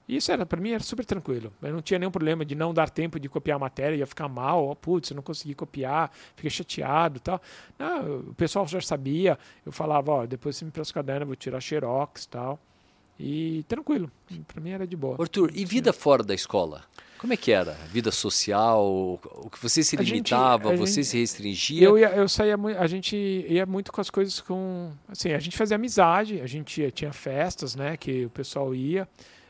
E isso era para mim era super tranquilo. Eu não tinha nenhum problema de não dar tempo de copiar a matéria, ia ficar mal, oh, putz, eu não consegui copiar, fiquei chateado, tal. Não, o pessoal já sabia. Eu falava, ó, oh, depois você me presta o caderno, eu vou tirar xerox, tal. E tranquilo. Para mim era de boa. Arthur, e vida fora da escola? Como é que era? Vida social? O que você se limitava? Gente, você gente, se restringia? Eu, ia, eu saía A gente ia muito com as coisas com. Assim, a gente fazia amizade, a gente ia, tinha festas, né? Que o pessoal ia.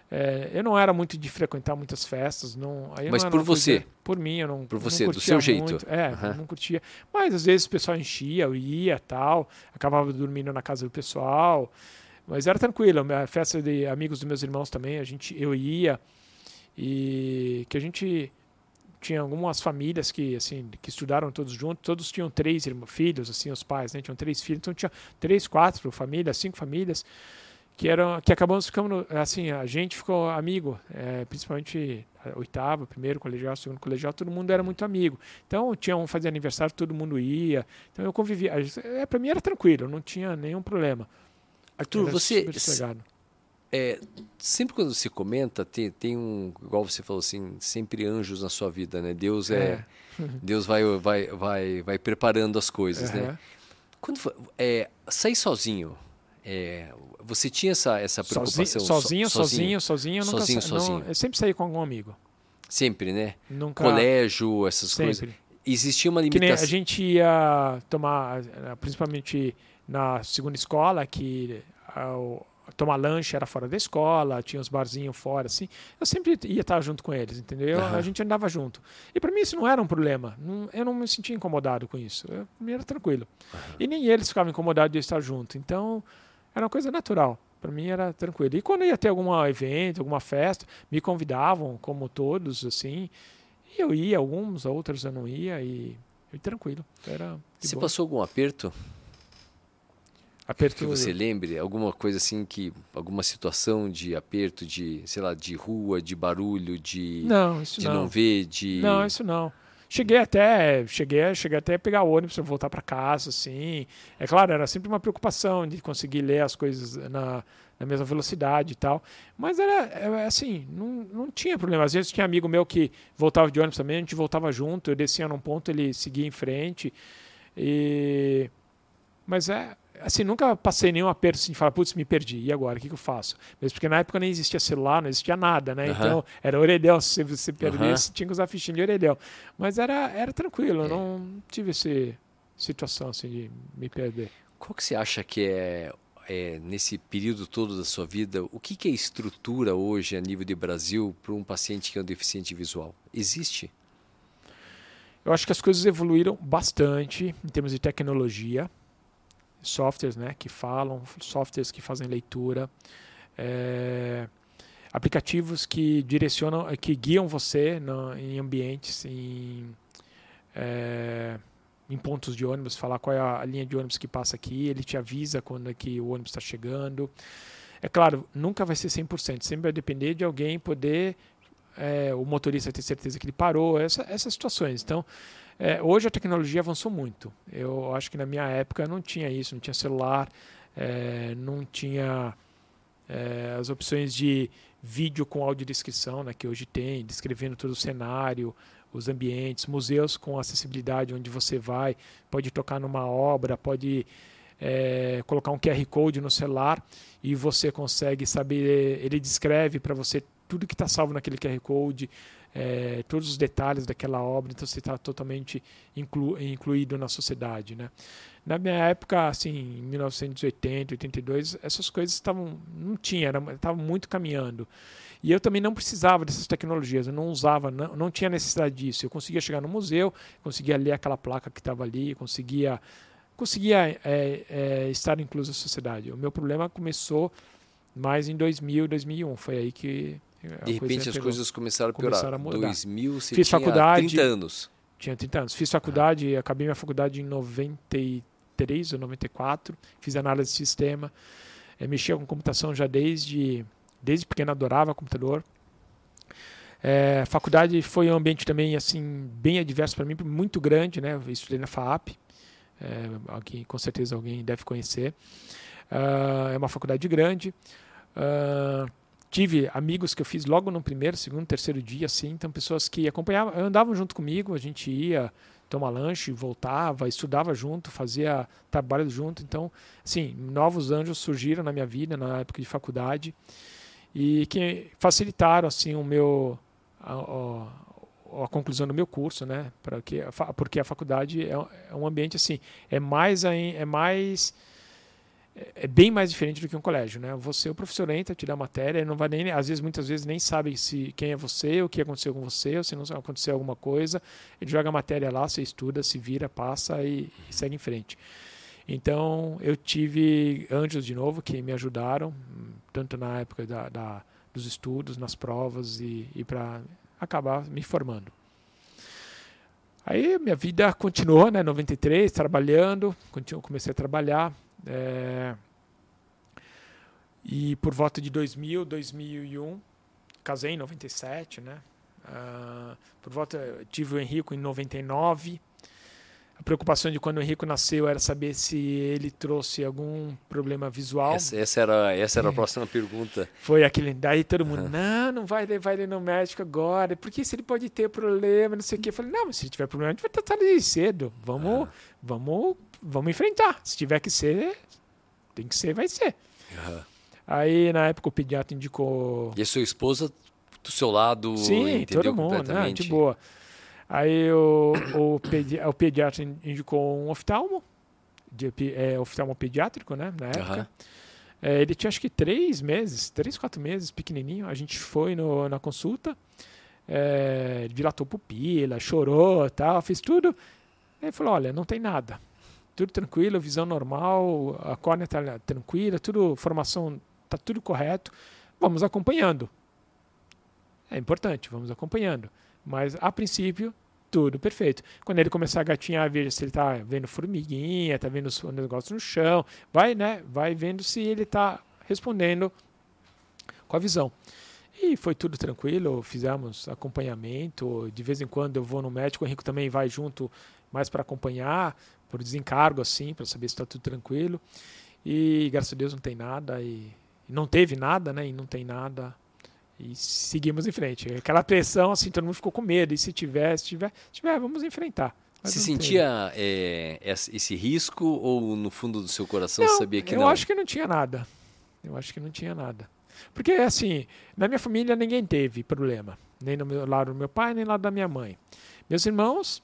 É, eu não era muito de frequentar muitas festas, não. Mas por você? Coisa, por mim, eu não. Por você, não do seu jeito. Muito, é, uhum. não curtia. Mas às vezes o pessoal enchia, eu ia, tal, acabava dormindo na casa do pessoal. Mas era tranquilo. A festa de amigos dos meus irmãos também, a gente, eu ia e que a gente tinha algumas famílias que assim que estudaram todos juntos, todos tinham três irmãos, filhos, assim, os pais, né? Tinham três filhos, então tinha três, quatro famílias, cinco famílias que eram que acabamos ficando assim, a gente ficou amigo, é, principalmente oitavo, primeiro colegial, segundo colegial, todo mundo era muito amigo. Então tinha um fazer aniversário, todo mundo ia. Então eu convivia. É, para mim era tranquilo, não tinha nenhum problema. Arthur, era você é, sempre quando se comenta, tem, tem um, igual você falou assim, sempre anjos na sua vida, né? Deus é, é. Deus vai, vai, vai, vai preparando as coisas, uhum. né? Quando foi, é, sair sozinho, é, você tinha essa, essa preocupação? Sozinho, sozinho, sozinho, sozinho, nunca sozinho, sozinho. Não, eu sempre saí com algum amigo. Sempre, né? Nunca. Colégio, essas sempre. coisas. Existia uma limitação. a gente ia tomar, principalmente na segunda escola, que tomar lanche era fora da escola, tinha os barzinhos fora, assim. Eu sempre ia estar junto com eles, entendeu? Uhum. A gente andava junto. E para mim isso não era um problema. Não, eu não me sentia incomodado com isso. Eu, para mim era tranquilo. Uhum. E nem eles ficavam incomodados de estar junto. Então era uma coisa natural. Para mim era tranquilo. E quando ia ter algum evento, alguma festa, me convidavam, como todos, assim. E eu ia, alguns, outros eu não ia e, e tranquilo. Era Você passou algum aperto Aperto. Que você lembre alguma coisa assim que alguma situação de aperto de, sei lá, de rua, de barulho, de não, isso de não. não ver, de Não, isso não. Cheguei até, cheguei, cheguei até a pegar ônibus para voltar para casa, assim. É claro, era sempre uma preocupação de conseguir ler as coisas na, na mesma velocidade e tal. Mas era, era assim, não, não tinha problema. Às vezes tinha amigo meu que voltava de ônibus também, a gente voltava junto, eu descia num ponto, ele seguia em frente. E mas é assim, nunca passei nenhum aperto assim, de falar, putz, me perdi, e agora, o que, que eu faço? Mesmo porque na época nem existia celular, não existia nada, né? Uhum. Então, era orelhão, se você perdesse, uhum. tinha que usar fichinha de orelhão. Mas era, era tranquilo, é. não tive essa situação assim de me perder. Qual que você acha que é, é, nesse período todo da sua vida, o que, que é estrutura hoje a nível de Brasil para um paciente que é um deficiente visual? Existe? Eu acho que as coisas evoluíram bastante em termos de tecnologia softwares né, que falam, softwares que fazem leitura, é, aplicativos que direcionam, que guiam você no, em ambientes, em, é, em pontos de ônibus, falar qual é a linha de ônibus que passa aqui, ele te avisa quando é que o ônibus está chegando. É claro, nunca vai ser 100%, sempre vai depender de alguém poder, é, o motorista ter certeza que ele parou, essa, essas situações. Então, é, hoje a tecnologia avançou muito. Eu acho que na minha época não tinha isso, não tinha celular, é, não tinha é, as opções de vídeo com audiodescrição, né, que hoje tem, descrevendo todo o cenário, os ambientes, museus com acessibilidade, onde você vai, pode tocar numa obra, pode é, colocar um QR Code no celular e você consegue saber, ele descreve para você tudo que está salvo naquele QR Code, é, todos os detalhes daquela obra, então você está totalmente inclu, incluído na sociedade. Né? Na minha época, assim, em 1980, 82, essas coisas estavam não tinha, estavam muito caminhando. E eu também não precisava dessas tecnologias, eu não usava, não, não tinha necessidade disso. Eu conseguia chegar no museu, conseguia ler aquela placa que estava ali, conseguia, conseguia é, é, estar incluso na sociedade. O meu problema começou mais em 2000, 2001. Foi aí que de repente as coisas começaram a piorar. Começaram a mudar. 2000, você Fiz tinha faculdade, 30 anos. Tinha 30 anos. Fiz faculdade, acabei minha faculdade em 93 ou 94. Fiz análise de sistema. É, mexia com computação já desde, desde pequeno, adorava computador. É, faculdade foi um ambiente também assim bem adverso para mim, muito grande, né? Eu estudei na FAAP, é, aqui, com certeza alguém deve conhecer. Uh, é uma faculdade grande. Uh, tive amigos que eu fiz logo no primeiro, segundo, terceiro dia, assim, então pessoas que acompanhavam, andavam junto comigo, a gente ia tomar lanche, voltava, estudava junto, fazia trabalho junto, então, assim, novos anjos surgiram na minha vida na época de faculdade e que facilitaram assim o meu a, a, a conclusão do meu curso, né? Para que porque a faculdade é, é um ambiente assim, é mais é mais é, é bem mais diferente do que um colégio, né? Você, o professor entra, te dá matéria, não vai nem, às vezes, muitas vezes nem sabe se quem é você, o que aconteceu com você, ou se não aconteceu alguma coisa, ele joga a matéria lá, você estuda, se vira, passa e, e segue em frente. Então eu tive anjos de novo que me ajudaram, tanto na época da, da dos estudos, nas provas e, e para acabar me formando. Aí minha vida continuou, né? 93, trabalhando, continuo, comecei a trabalhar. É, e por volta de 2000, 2001, casei em 97, né? Uh, por volta, tive o Henrico em 99. A preocupação de quando o Henrico nasceu era saber se ele trouxe algum problema visual. Essa, essa era, essa era a próxima pergunta. Foi aquele. Daí todo mundo, uhum. não, não vai levar ele no médico agora, porque se ele pode ter problema, não sei o quê. Eu falei, não, mas se tiver problema, a gente vai tratar ele cedo. Vamos, uhum. vamos, vamos enfrentar. Se tiver que ser, tem que ser, vai ser. Uhum. Aí, na época, o pediatra indicou. E a sua esposa do seu lado? Sim, todo mundo, né, de boa. Aí o, o, pedi o pediatra indicou um oftalmo, de, é, oftalmo pediátrico, né, na época. Uhum. É, ele tinha acho que três meses, três, quatro meses, pequenininho. A gente foi no, na consulta, é, dilatou pupila, chorou, tal, fez tudo. Ele falou, olha, não tem nada. Tudo tranquilo, visão normal, a córnea está tranquila, tudo, formação, está tudo correto. Vamos acompanhando. É importante, vamos acompanhando. Mas, a princípio, tudo perfeito. Quando ele começar a gatinhar, veja se ele está vendo formiguinha, está vendo os negócios no chão, vai, né? Vai vendo se ele está respondendo com a visão. E foi tudo tranquilo, fizemos acompanhamento. De vez em quando eu vou no médico, o Henrique também vai junto mais para acompanhar, por desencargo assim, para saber se está tudo tranquilo. E graças a Deus não tem nada e não teve nada, né? E não tem nada e seguimos em frente. Aquela pressão, assim, todo mundo ficou com medo. E se tiver, se tiver, se tiver vamos enfrentar. Mas se sentia é, esse risco ou no fundo do seu coração não, sabia que eu não? Eu acho que não tinha nada. Eu acho que não tinha nada. Porque, assim, na minha família ninguém teve problema. Nem no meu, lado do meu pai, nem no lado da minha mãe. Meus irmãos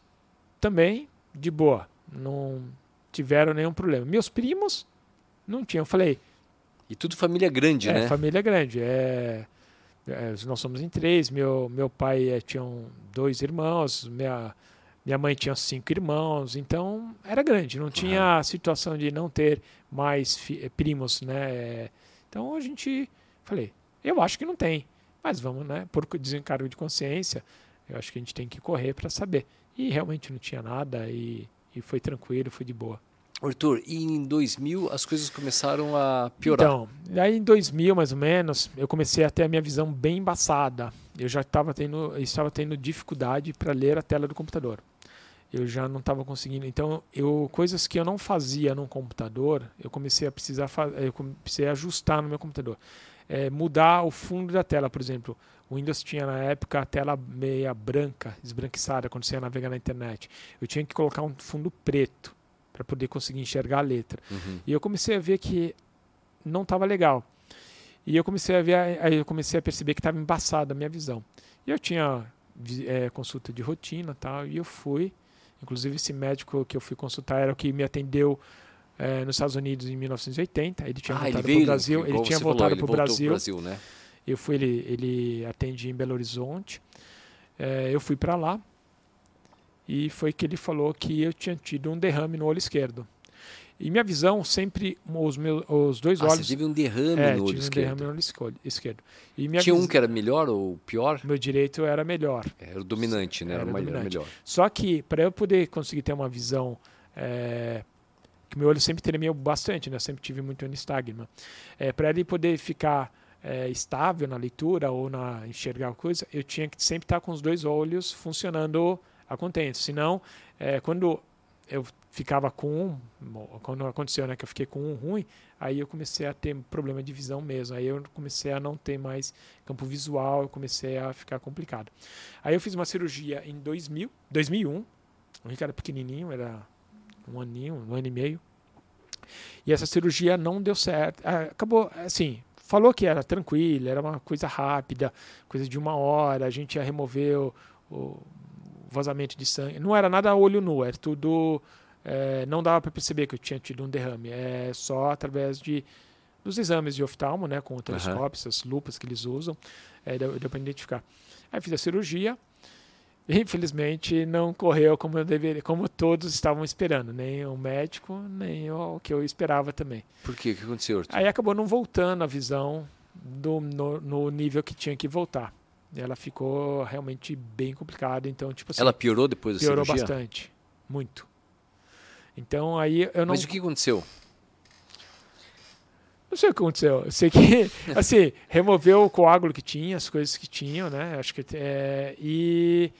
também, de boa. Não tiveram nenhum problema. Meus primos não tinham. Eu falei... E tudo família grande, é, né? família grande. É é, nós somos em três. Meu, meu pai é, tinha dois irmãos, minha, minha mãe tinha cinco irmãos, então era grande, não tinha a situação de não ter mais fi, primos, né? Então a gente, falei, eu acho que não tem, mas vamos, né? Por desencargo de consciência, eu acho que a gente tem que correr para saber. E realmente não tinha nada e, e foi tranquilo, foi de boa. Arthur, e em 2000 as coisas começaram a piorar? Então, aí em 2000 mais ou menos, eu comecei a ter a minha visão bem embaçada. Eu já estava tendo, estava tendo dificuldade para ler a tela do computador. Eu já não estava conseguindo. Então, eu coisas que eu não fazia no computador, eu comecei a precisar, eu comecei a ajustar no meu computador. É, mudar o fundo da tela, por exemplo. O Windows tinha na época a tela meia branca, esbranquiçada, quando você ia navegar na internet. Eu tinha que colocar um fundo preto para poder conseguir enxergar a letra. Uhum. E eu comecei a ver que não estava legal. E eu comecei a ver, aí eu comecei a perceber que estava embaçada a minha visão. E eu tinha é, consulta de rotina, tal, e eu fui. Inclusive esse médico que eu fui consultar era o que me atendeu é, nos Estados Unidos em 1980. Ele tinha ah, voltado para o Brasil. Ele tinha voltado para o Brasil. Brasil né? Eu fui, ele, ele atende em Belo Horizonte. É, eu fui para lá e foi que ele falou que eu tinha tido um derrame no olho esquerdo. E minha visão sempre, os, meus, os dois ah, olhos. Você teve um derrame é, no olho tive um derrame no olho esquerdo. E Tinha um que era melhor ou pior? Meu direito era melhor. Era o dominante, né? Era, era dominante. melhor. Só que, para eu poder conseguir ter uma visão. É, que meu olho sempre tremeu bastante, né? Sempre tive muito nistagma. É, para ele poder ficar é, estável na leitura ou na enxergar coisa, eu tinha que sempre estar com os dois olhos funcionando a contento. Senão, é, quando eu ficava com um, quando aconteceu né, que eu fiquei com um ruim, aí eu comecei a ter problema de visão mesmo. Aí eu comecei a não ter mais campo visual, eu comecei a ficar complicado. Aí eu fiz uma cirurgia em 2000, 2001. O Henrique era pequenininho, era um aninho, um ano e meio. E essa cirurgia não deu certo. Ah, acabou, assim, falou que era tranquilo, era uma coisa rápida, coisa de uma hora, a gente ia remover o, o vazamento de sangue. Não era nada a olho nu, era tudo. É, não dava para perceber que eu tinha tido um derrame. É só através de dos exames de oftalmo, né, com o telescópio, uhum. essas lupas que eles usam, é, deu, deu para identificar. Aí fiz a cirurgia infelizmente não correu como eu deveria, como todos estavam esperando, nem o médico, nem o que eu esperava também. Por quê? O que aconteceu? Arthur? Aí acabou não voltando a visão do, no, no nível que tinha que voltar. Ela ficou realmente bem complicada, então tipo assim, Ela piorou depois da piorou cirurgia? bastante, muito. Então aí eu não Mas o que aconteceu? Não sei o que aconteceu. Eu sei que, assim, removeu o coágulo que tinha, as coisas que tinham, né? Acho que é, e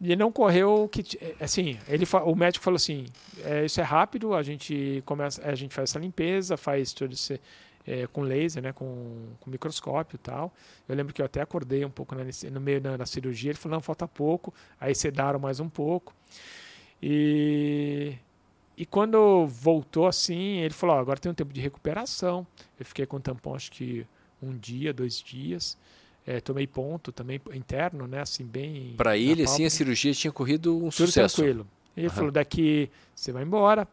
e não correu o que assim ele o médico falou assim é, isso é rápido a gente começa a gente faz essa limpeza faz tudo isso é, com laser né com, com microscópio e tal eu lembro que eu até acordei um pouco no meio da, da cirurgia ele falou não falta pouco aí sedaram mais um pouco e e quando voltou assim, ele falou: oh, agora tem um tempo de recuperação. Eu fiquei com tampão, acho que um dia, dois dias. É, tomei ponto também interno, né? Assim, bem. Para ele, assim, a cirurgia tinha corrido um Tudo sucesso. tranquilo. Ele uhum. falou: daqui você vai embora,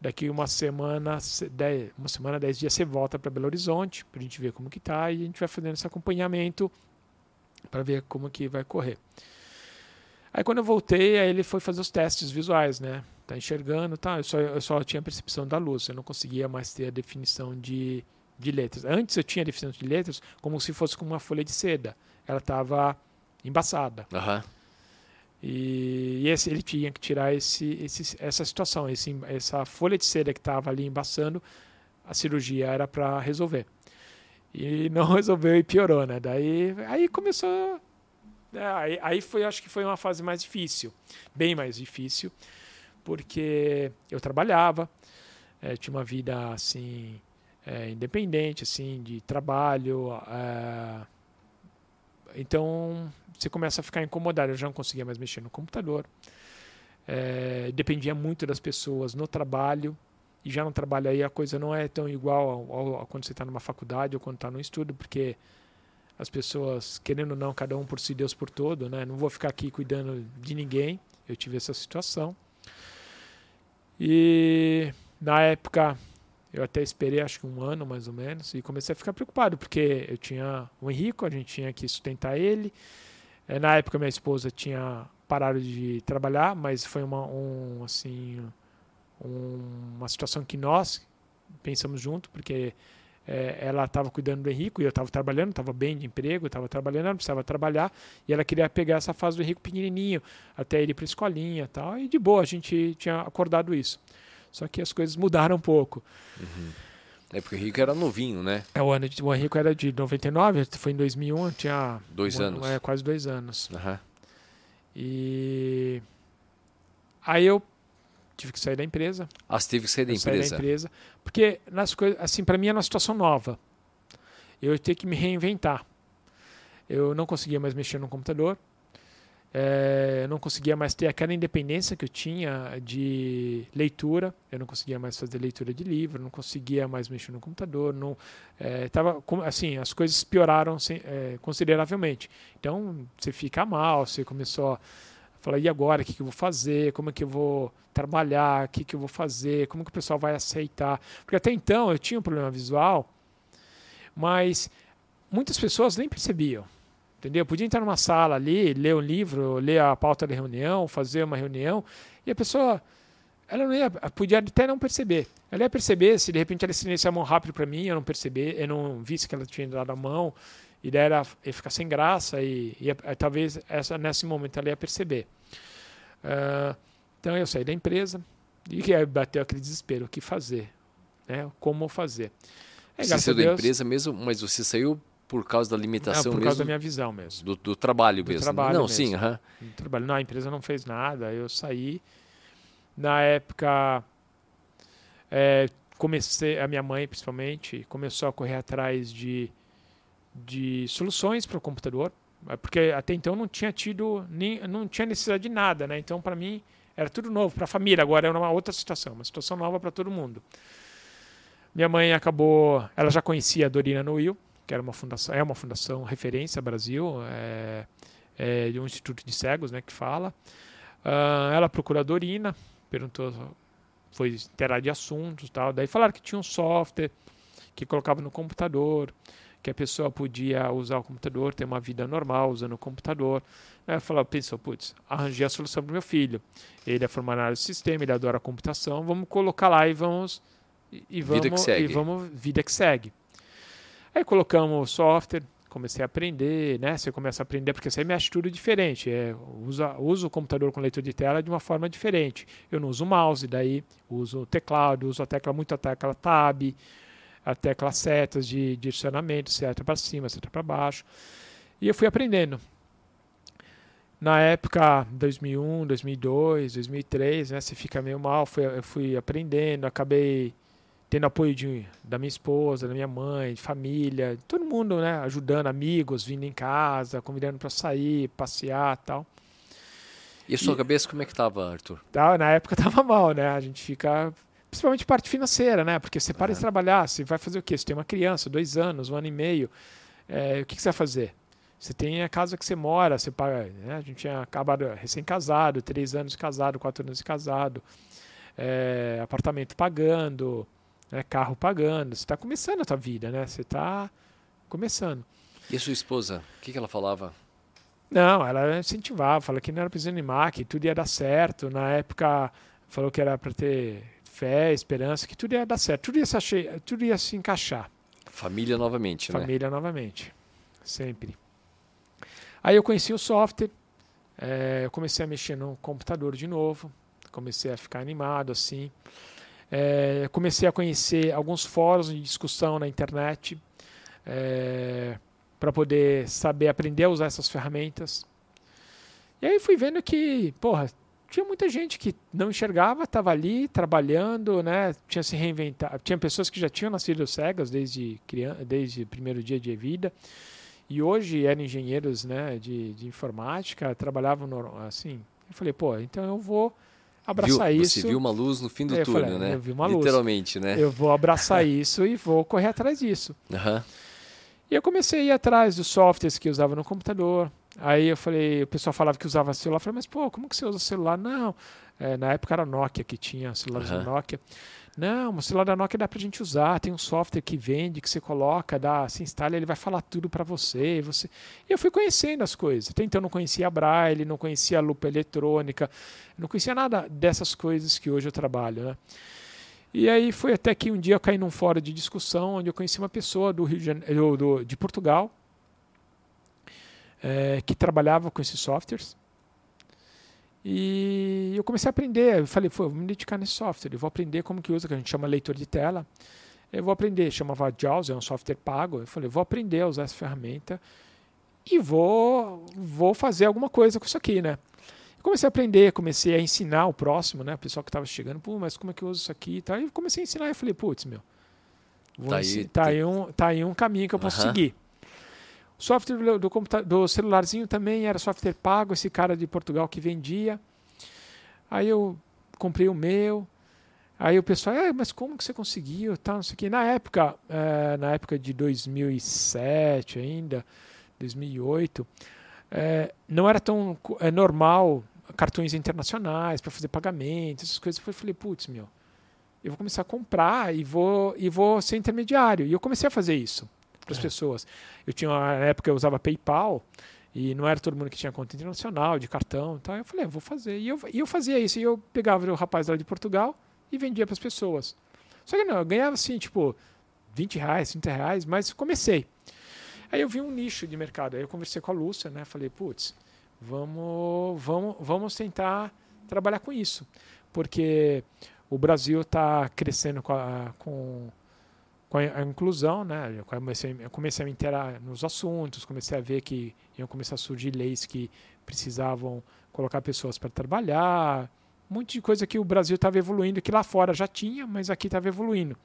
daqui uma semana, dez, uma semana, dez dias você volta para Belo Horizonte, para a gente ver como que tá e a gente vai fazendo esse acompanhamento para ver como que vai correr. Aí quando eu voltei, aí ele foi fazer os testes visuais, né? tá enxergando, tá? Eu só, eu só tinha a percepção da luz, eu não conseguia mais ter a definição de, de letras. Antes eu tinha a definição de letras como se fosse com uma folha de seda. Ela estava embaçada. Uhum. E, e esse, ele tinha que tirar esse, esse, essa situação, esse, essa folha de seda que estava ali embaçando, a cirurgia era para resolver. E não resolveu e piorou, né? Daí aí começou. É, aí, aí foi, acho que foi uma fase mais difícil, bem mais difícil porque eu trabalhava, é, tinha uma vida assim é, independente, assim de trabalho. É, então você começa a ficar incomodado. Eu já não conseguia mais mexer no computador. dependia muito das pessoas no trabalho e já no trabalho aí a coisa não é tão igual ao, ao, ao quando você está numa faculdade ou quando está no estudo, porque as pessoas, querendo ou não, cada um por si, Deus por todo, né? Não vou ficar aqui cuidando de ninguém. Eu tive essa situação. E na época eu até esperei acho que um ano mais ou menos e comecei a ficar preocupado porque eu tinha o Henrico, a gente tinha que sustentar ele. É, na época minha esposa tinha parado de trabalhar, mas foi uma um, assim um, uma situação que nós pensamos junto porque é, ela estava cuidando do Henrique e eu estava trabalhando, estava bem de emprego, estava trabalhando, ela precisava trabalhar e ela queria pegar essa fase do Henrique pequenininho até ele para escolinha tal e de boa a gente tinha acordado isso. Só que as coisas mudaram um pouco. Uhum. É porque o Henrique era novinho, né? É, o, ano de, o Henrique era de 99, foi em 2001, tinha... Dois um, anos. É, quase dois anos. Uhum. E... Aí eu tive que sair da empresa. Ah, você teve que sair da empresa? Sair da empresa. Porque, nas coisas, assim, para mim era uma situação nova. Eu ia ter que me reinventar. Eu não conseguia mais mexer no computador. É, eu não conseguia mais ter aquela independência que eu tinha de leitura. Eu não conseguia mais fazer leitura de livro. Não conseguia mais mexer no computador. Não, é, tava, assim, as coisas pioraram é, consideravelmente. Então, você fica mal. Você começou a falar, e agora? O que, que eu vou fazer? Como é que eu vou trabalhar? O que, que eu vou fazer? Como que o pessoal vai aceitar? Porque até então eu tinha um problema visual, mas muitas pessoas nem percebiam. Entendeu? Eu podia entrar numa sala ali, ler um livro, ler a pauta da reunião, fazer uma reunião, e a pessoa ela não ia, podia até não perceber. Ela ia perceber se de repente ela silenciar a mão rápido para mim, eu não perceber, eu não visse que ela tinha dado a mão, e daí ela ia ficar sem graça e, e, e talvez essa, nesse momento ela ia perceber. Uh, então eu saí da empresa e bateu aquele desespero, o que fazer, né? Como fazer. É, você saiu da empresa mesmo, mas você saiu por causa da limitação não, por mesmo? causa da minha visão mesmo. Do, do trabalho do mesmo? Trabalho não, mesmo. sim, aham. Uh -huh. trabalho. Não, a empresa não fez nada, eu saí. Na época, é, comecei, a minha mãe principalmente, começou a correr atrás de de soluções para o computador, é porque até então não tinha tido nem não tinha necessidade de nada, né? Então para mim era tudo novo para a família. Agora era uma outra situação, uma situação nova para todo mundo. Minha mãe acabou, ela já conhecia a Dorina Noil, que era uma fundação, é uma fundação referência Brasil, é, é de um instituto de cegos, né, que fala. Uh, ela procurou a Dorina, perguntou, foi interar de assuntos, tal. Daí falaram que tinha um software que colocava no computador que a pessoa podia usar o computador, ter uma vida normal usando o computador. Aí eu falava, pensou, putz, arranjei a solução para meu filho. Ele é formado do sistema, ele adora a computação, vamos colocar lá e vamos e vamos vida que segue. e vamos vida que segue. Aí colocamos o software, comecei a aprender, né? Você começa a aprender porque você mexe tudo diferente. É, usa, uso o computador com leitor de tela de uma forma diferente. Eu não uso mouse, daí uso o teclado, uso a tecla muito a tecla tab, a tecla setas de direcionamento, seta para cima, seta para baixo. E eu fui aprendendo. Na época, 2001, 2002, 2003, né, você fica meio mal, fui, eu fui aprendendo, acabei tendo apoio de, da minha esposa, da minha mãe, de família, todo mundo, né, ajudando, amigos, vindo em casa, convidando para sair, passear tal. E a sua e, cabeça como é que estava, Arthur? Tá, na época estava mal, né? A gente fica, principalmente parte financeira, né? Porque você para de trabalhar, você vai fazer o quê? Você tem uma criança, dois anos, um ano e meio, é, o que, que você vai fazer? Você tem a casa que você mora, você paga. Né? A gente tinha acabado recém-casado, três anos de casado, quatro anos de casado, é, apartamento pagando, né, carro pagando. Você está começando a tua vida, né? Você está começando. E a sua esposa, o que, que ela falava? Não, ela incentivava, falou que não era preciso animar, que tudo ia dar certo. Na época, falou que era para ter fé, esperança, que tudo ia dar certo, tudo ia se, achei, tudo ia se encaixar. Família novamente, Família né? Família novamente, sempre. Aí eu conheci o software, é, eu comecei a mexer no computador de novo, comecei a ficar animado assim. É, comecei a conhecer alguns fóruns de discussão na internet é, para poder saber aprender a usar essas ferramentas. E aí fui vendo que, porra, tinha muita gente que não enxergava, estava ali trabalhando, né? Tinha se reinventado. Tinha pessoas que já tinham nascido cegas desde criança, desde o primeiro dia de vida. E hoje eram engenheiros, né, de, de informática, trabalhavam no, assim. Eu falei, pô, então eu vou abraçar viu, isso. Você viu uma luz no fim do túnel, falei, né? Eu vi uma Literalmente, luz. né? Eu vou abraçar isso e vou correr atrás disso. Uhum. E eu comecei a ir atrás dos softwares que eu usava no computador. Aí eu falei, o pessoal falava que usava celular. Eu falei, mas pô, como que você usa celular? Não. É, na época era Nokia que tinha celulares uhum. Nokia. Não, o celular da Nokia dá pra gente usar, tem um software que vende, que você coloca, dá, se instala, ele vai falar tudo para você, você. E eu fui conhecendo as coisas. Até então não conhecia a Braille, não conhecia a lupa eletrônica, não conhecia nada dessas coisas que hoje eu trabalho, né? E aí foi até que um dia eu caí num fórum de discussão onde eu conheci uma pessoa do Rio de, Janeiro, do, de Portugal é, que trabalhava com esses softwares e eu comecei a aprender. Eu falei, vou me dedicar nesse software. Eu vou aprender como que usa, que a gente chama leitor de tela. Eu vou aprender, chamava JAWS, é um software pago. Eu falei, vou aprender a usar essa ferramenta e vou, vou fazer alguma coisa com isso aqui, né? comecei a aprender, comecei a ensinar o próximo, né? O pessoal que estava chegando, pô, mas como é que eu uso isso aqui e tal. E comecei a ensinar e falei, putz, meu, tá, aí, tá, aí um, tá aí um caminho que eu posso uh -huh. seguir. Software do, do, celularzinho também era software pago, esse cara de Portugal que vendia. Aí eu comprei o meu. Aí o pessoal, ah, mas como que você conseguiu? Tal, não sei o quê. Na época, é, na época de 2007 ainda, 2008, é, não era tão é, normal cartões internacionais para fazer pagamentos, essas coisas. Eu falei, putz, meu, eu vou começar a comprar e vou, e vou ser intermediário. E eu comecei a fazer isso para as é. pessoas. Eu tinha na época eu usava PayPal e não era todo mundo que tinha conta internacional, de cartão, então eu falei, ah, vou fazer. E eu, e eu fazia isso, e eu pegava o rapaz lá de Portugal e vendia para as pessoas. Só que não, eu ganhava assim, tipo, 20 reais, 30 reais, mas comecei. Aí eu vi um nicho de mercado, aí eu conversei com a Lúcia, né? Falei, putz, vamos, vamos, vamos tentar trabalhar com isso, porque o Brasil está crescendo com, a, com com a, inclusão, né? Eu comecei, eu comecei a me interar nos assuntos, comecei a ver que iam começar a surgir leis que precisavam colocar pessoas para trabalhar, um monte de coisa que o Brasil estava evoluindo, que lá fora já tinha, mas aqui estava evoluindo.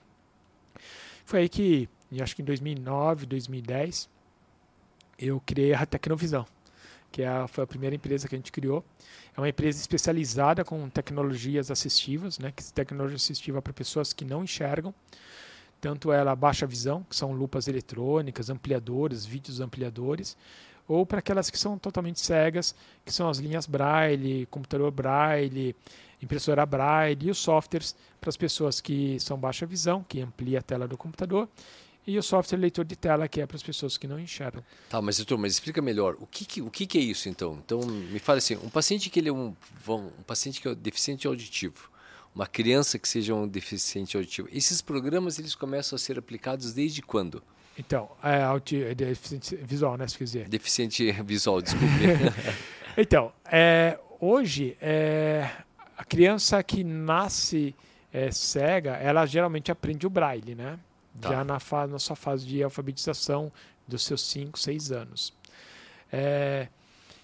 Foi aí que, acho que em 2009, 2010, eu criei a Tecnovisão, que é a, foi a primeira empresa que a gente criou. É uma empresa especializada com tecnologias assistivas, né, que tecnologia assistiva para pessoas que não enxergam tanto ela baixa visão, que são lupas eletrônicas, ampliadores, vídeos ampliadores, ou para aquelas que são totalmente cegas, que são as linhas Braille, computador Braille, impressora Braille e os softwares para as pessoas que são baixa visão, que amplia a tela do computador, e o software leitor de tela, que é para as pessoas que não enxergam. Tá, mas doutor, mas explica melhor. O que, que o que, que, é isso então? Então, me fala assim, um paciente que ele é um, um paciente que é deficiente auditivo, uma criança que seja um deficiente auditivo, esses programas eles começam a ser aplicados desde quando? Então, é, é deficiente visual, né, se quiser. Deficiente visual, desculpe. então, é, hoje, é, a criança que nasce é, cega, ela geralmente aprende o braille, né? Tá. Já na, fase, na sua fase de alfabetização dos seus 5, 6 anos. É,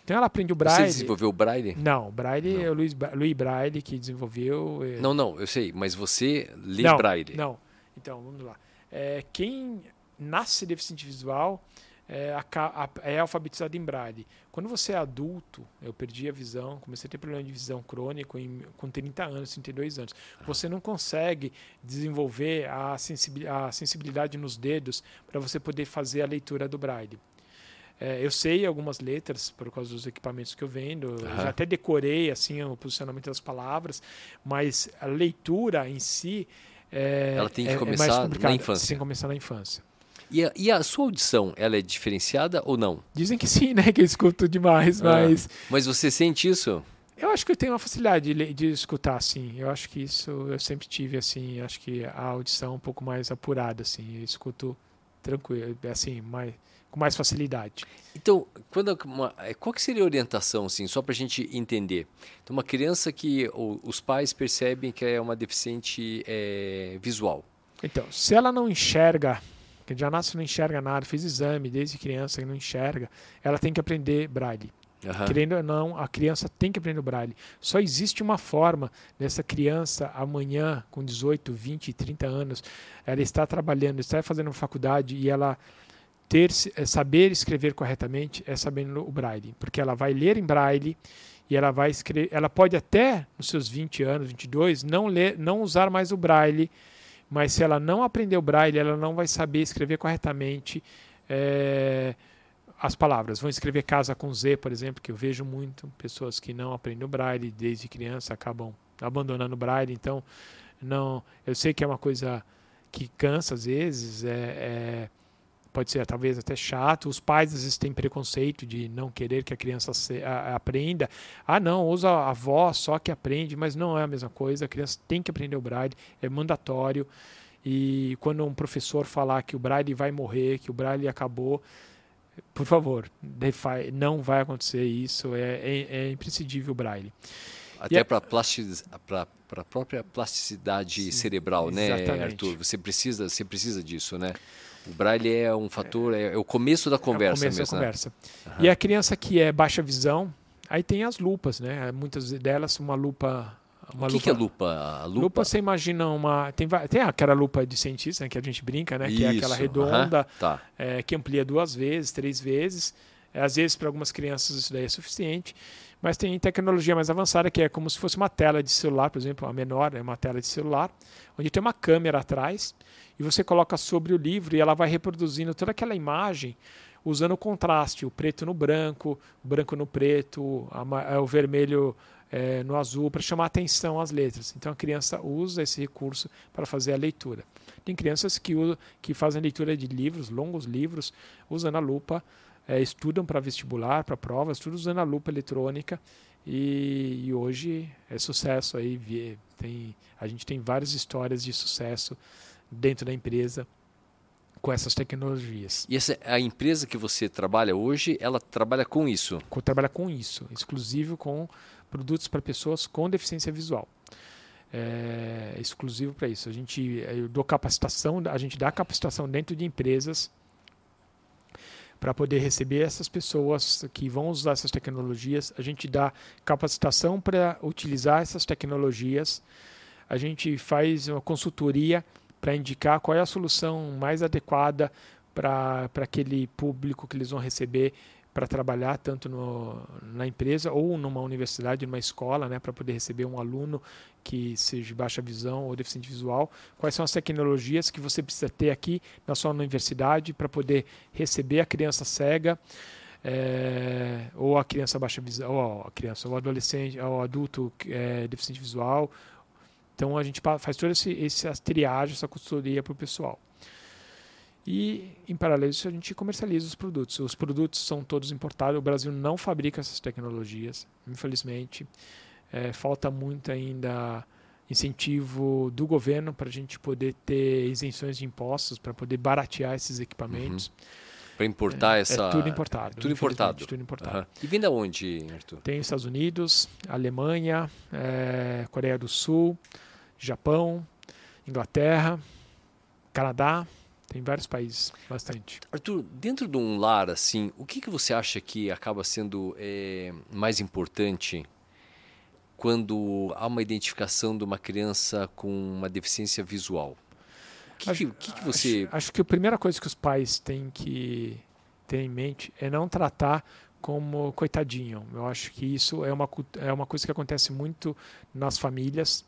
então ela aprende o Braille. Você desenvolveu o Braille? Não, o Braille não. é o Luiz, Luiz Braille que desenvolveu. É... Não, não, eu sei, mas você lê não, Braille. Não, então vamos lá. É, quem nasce deficiente visual é, é alfabetizado em braille. Quando você é adulto, eu perdi a visão, comecei a ter problema de visão crônico em, com 30 anos, 32 anos. Você não consegue desenvolver a sensibilidade nos dedos para você poder fazer a leitura do braille. É, eu sei algumas letras por causa dos equipamentos que eu vendo, uhum. já até decorei assim o posicionamento das palavras, mas a leitura em si é, ela tem que é, começar é na infância. Tem que começar na infância. E a, e a, sua audição, ela é diferenciada ou não? Dizem que sim, né? Que eu escuto demais, mas... Mas você sente isso? Eu acho que eu tenho uma facilidade de, de, escutar, assim. Eu acho que isso eu sempre tive, assim. Acho que a audição é um pouco mais apurada, assim. Eu escuto tranquilo, assim, mais, com mais facilidade. Então, quando uma, é, qual que seria a orientação, assim, só para a gente entender? Então, uma criança que os pais percebem que é uma deficiente é, visual. Então, se ela não enxerga que já nasce não enxerga nada, fez exame desde criança e não enxerga, ela tem que aprender braille. Uhum. Querendo ou não, a criança tem que aprender o braille. Só existe uma forma dessa criança amanhã, com 18, 20, 30 anos, ela está trabalhando, está fazendo faculdade e ela ter é, saber escrever corretamente é sabendo o braille, porque ela vai ler em braille e ela vai escrever, ela pode até nos seus 20 anos, 22, não ler, não usar mais o braille mas se ela não aprender o braille, ela não vai saber escrever corretamente é, as palavras. Vão escrever casa com Z, por exemplo, que eu vejo muito pessoas que não aprendem o braille desde criança acabam abandonando o braille. Então, não, eu sei que é uma coisa que cansa às vezes, é, é pode ser talvez até chato. Os pais às vezes têm preconceito de não querer que a criança se, a, aprenda. Ah, não, usa a voz só que aprende, mas não é a mesma coisa. A criança tem que aprender o braille, é mandatório. E quando um professor falar que o braille vai morrer, que o braille acabou, por favor, não vai acontecer isso. É, é, é imprescindível o braille. Até para a própria plasticidade Sim, cerebral, né, exatamente. Arthur? Você precisa, você precisa disso, né? O braille é um fator, é, é o começo da conversa é o começo mesmo. Da conversa. Uhum. E a criança que é baixa visão, aí tem as lupas, né? Muitas delas uma lupa uma o que, lupa, que é lupa? Lupa? Lupa você imagina uma. Tem, tem aquela lupa de cientista né, que a gente brinca, né? Isso. Que é aquela redonda, uhum. tá. é, que amplia duas vezes, três vezes. É, às vezes, para algumas crianças, isso daí é suficiente. Mas tem tecnologia mais avançada que é como se fosse uma tela de celular, por exemplo, a menor é uma tela de celular, onde tem uma câmera atrás e você coloca sobre o livro e ela vai reproduzindo toda aquela imagem usando o contraste, o preto no branco, o branco no preto, é, o vermelho é, no azul, para chamar atenção às letras. Então a criança usa esse recurso para fazer a leitura. Tem crianças que, usam, que fazem leitura de livros, longos livros, usando a lupa, é, estudam para vestibular, para provas, tudo usando a lupa eletrônica. E, e, hoje é sucesso aí. Tem, a gente tem várias histórias de sucesso dentro da empresa com essas tecnologias. E essa a empresa que você trabalha hoje, ela trabalha com isso? Com, trabalha com isso, exclusivo com produtos para pessoas com deficiência visual. É exclusivo para isso. A gente eu dou capacitação, a gente dá capacitação dentro de empresas para poder receber essas pessoas que vão usar essas tecnologias. A gente dá capacitação para utilizar essas tecnologias. A gente faz uma consultoria para indicar qual é a solução mais adequada para aquele público que eles vão receber para trabalhar tanto no, na empresa ou numa universidade, numa escola, né, para poder receber um aluno que seja de baixa visão ou deficiente visual. Quais são as tecnologias que você precisa ter aqui na sua universidade para poder receber a criança cega é, ou a criança baixa visão, ou a criança, ou adolescente, ou adulto é, deficiente visual, então a gente faz toda esse, essa triagem, essa consultoria para o pessoal. E, em paralelo a gente comercializa os produtos. Os produtos são todos importados. O Brasil não fabrica essas tecnologias, infelizmente. É, falta muito ainda incentivo do governo para a gente poder ter isenções de impostos, para poder baratear esses equipamentos. Uhum. Para importar é, essa. É tudo importado. Tudo importado. Tudo importado. Uhum. E vem da onde, Arthur? Tem Estados Unidos, Alemanha, é, Coreia do Sul, Japão, Inglaterra, Canadá. Tem vários países, bastante. Arthur, dentro de um lar assim, o que, que você acha que acaba sendo é, mais importante quando há uma identificação de uma criança com uma deficiência visual? O que, acho, que, que, você. Acho, acho, que a primeira coisa que os pais têm que ter em mente é não tratar como coitadinho. Eu acho que isso é uma, é uma coisa que acontece muito nas famílias.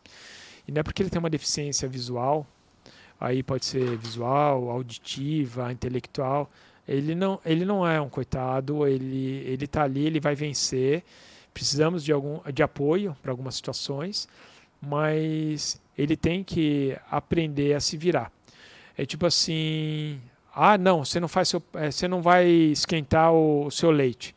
E não é porque ele tem uma deficiência visual, aí pode ser visual, auditiva, intelectual. Ele não, ele não é um coitado, ele ele está ali, ele vai vencer precisamos de algum de apoio para algumas situações, mas ele tem que aprender a se virar. É tipo assim, ah, não, você não faz seu, é, você não vai esquentar o, o, seu leite.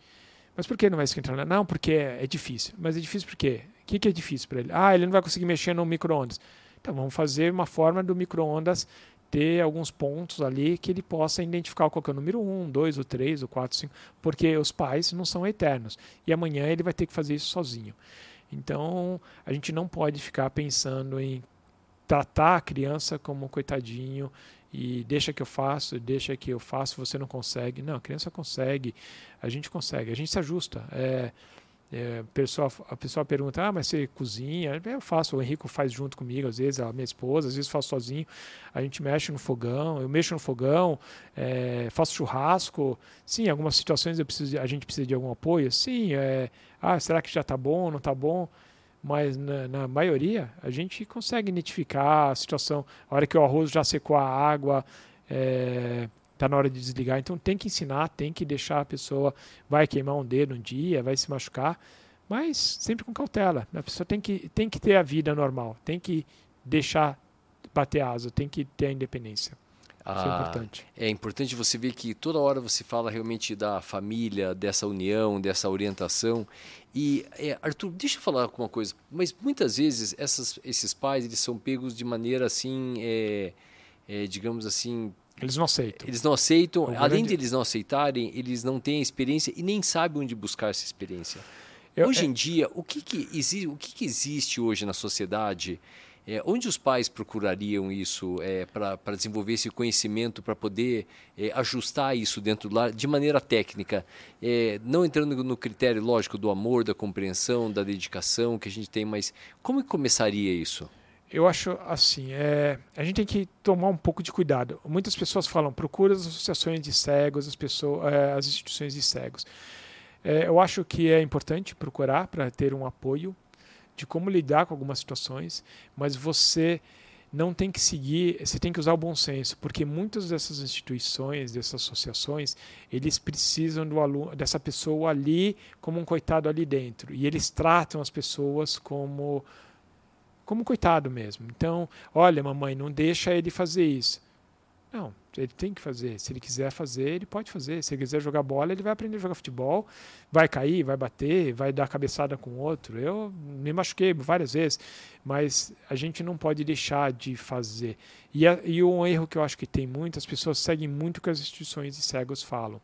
Mas por que não vai esquentar? Não, porque é, difícil. Mas é difícil por quê? O que, que é difícil para ele? Ah, ele não vai conseguir mexer no micro-ondas. Então vamos fazer uma forma do micro-ondas ter alguns pontos ali que ele possa identificar qual é o número 1, 2, o 3, o 4, 5, porque os pais não são eternos. E amanhã ele vai ter que fazer isso sozinho. Então, a gente não pode ficar pensando em tratar a criança como um coitadinho e deixa que eu faço, deixa que eu faço, você não consegue. Não, a criança consegue, a gente consegue, a gente se ajusta. É, é, pessoa, a pessoa pergunta, ah, mas você cozinha? Eu faço, o Henrico faz junto comigo, às vezes a minha esposa, às vezes faço sozinho. A gente mexe no fogão, eu mexo no fogão, é, faço churrasco. Sim, em algumas situações eu preciso, a gente precisa de algum apoio. Sim, é, ah, será que já está bom, não está bom? Mas na, na, maioria a gente consegue identificar a situação. A hora que o arroz já secou a água, é, está na hora de desligar. Então tem que ensinar, tem que deixar a pessoa, vai queimar um dedo um dia, vai se machucar, mas sempre com cautela. A pessoa tem que, tem que ter a vida normal, tem que deixar bater asa, tem que ter a independência. Ah, Isso é ah, importante. É importante você ver que toda hora você fala realmente da família, dessa união, dessa orientação. E, é, Arthur, deixa eu falar uma coisa. Mas muitas vezes essas, esses pais eles são pegos de maneira assim, é, é, digamos assim, eles não aceitam. Eles não aceitam. O Além de eles não aceitarem, eles não têm experiência e nem sabem onde buscar essa experiência. Eu, hoje é... em dia, o que, que, exi o que, que existe hoje na sociedade? É, onde os pais procurariam isso é, para desenvolver esse conhecimento, para poder é, ajustar isso dentro do lar de maneira técnica? É, não entrando no critério lógico do amor, da compreensão, da dedicação que a gente tem, mas como começaria isso? Eu acho assim, é, a gente tem que tomar um pouco de cuidado. Muitas pessoas falam, procura as associações de cegos, as, pessoas, é, as instituições de cegos. É, eu acho que é importante procurar para ter um apoio de como lidar com algumas situações, mas você não tem que seguir, você tem que usar o bom senso, porque muitas dessas instituições, dessas associações, eles precisam do aluno, dessa pessoa ali como um coitado ali dentro, e eles tratam as pessoas como como coitado mesmo. Então, olha, mamãe, não deixa ele fazer isso. Não, ele tem que fazer. Se ele quiser fazer, ele pode fazer. Se ele quiser jogar bola, ele vai aprender a jogar futebol, vai cair, vai bater, vai dar cabeçada com outro. Eu me machuquei várias vezes, mas a gente não pode deixar de fazer. E, a, e um erro que eu acho que tem muitas pessoas seguem muito o que as instituições de cegos falam.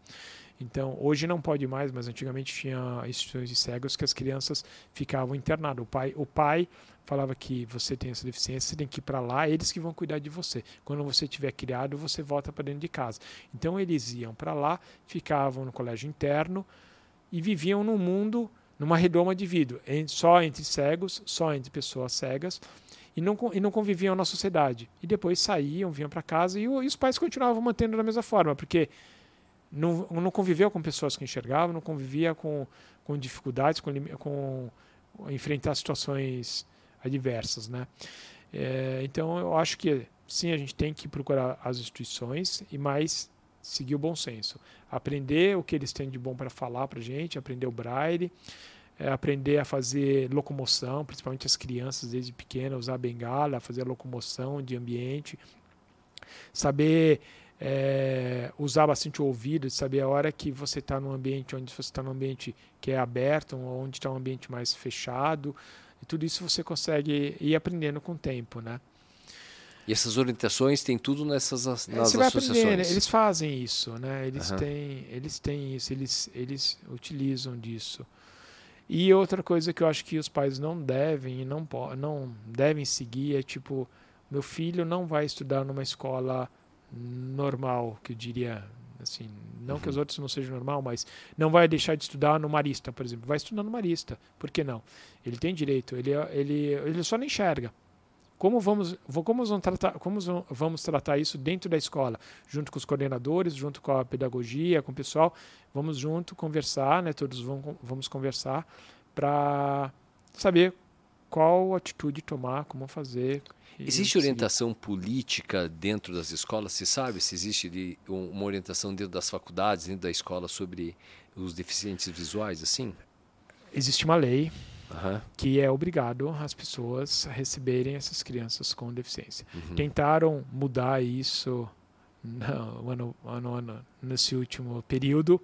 Então, hoje não pode mais, mas antigamente tinha instituições de cegos que as crianças ficavam internadas. O pai, o pai falava que você tem essa deficiência, você tem que ir para lá, eles que vão cuidar de você. Quando você tiver criado, você volta para dentro de casa. Então eles iam para lá, ficavam no colégio interno e viviam num mundo, numa redoma de vidro, só entre cegos, só entre pessoas cegas. E não, e não conviviam na sociedade. E depois saíam, vinham para casa e, e os pais continuavam mantendo da mesma forma, porque não, não conviveu com pessoas que enxergavam, não convivia com, com dificuldades, com, com enfrentar situações adversas, né? É, então eu acho que sim, a gente tem que procurar as instituições e mais seguir o bom senso, aprender o que eles têm de bom para falar para gente, aprender o braille, é, aprender a fazer locomoção, principalmente as crianças desde pequena usar bengala, fazer a locomoção de ambiente, saber é, usar bastante o ouvido, saber a hora que você está num ambiente onde você está num ambiente que é aberto, onde está um ambiente mais fechado. E tudo isso você consegue ir aprendendo com o tempo, né? E essas orientações tem tudo nessas nas é, você vai associações. Aprender, eles fazem isso, né? Eles uhum. têm, eles têm isso, eles, eles utilizam disso. E outra coisa que eu acho que os pais não devem e não não devem seguir é tipo, meu filho não vai estudar numa escola normal, que eu diria assim, não uhum. que os outros não sejam normal, mas não vai deixar de estudar no Marista, por exemplo. Vai estudar no Marista. Por que não? Ele tem direito, ele ele ele só não enxerga. Como vamos, como vamos, tratar, como vamos tratar isso dentro da escola? Junto com os coordenadores, junto com a pedagogia, com o pessoal. Vamos junto conversar, né? todos vão, vamos conversar para saber qual atitude tomar, como fazer. Existe orientação política dentro das escolas? Se sabe se existe uma orientação dentro das faculdades, dentro da escola sobre os deficientes visuais, assim? Existe uma lei Uhum. que é obrigado as pessoas a receberem essas crianças com deficiência. Uhum. Tentaram mudar isso no, ano, ano, ano, nesse último período.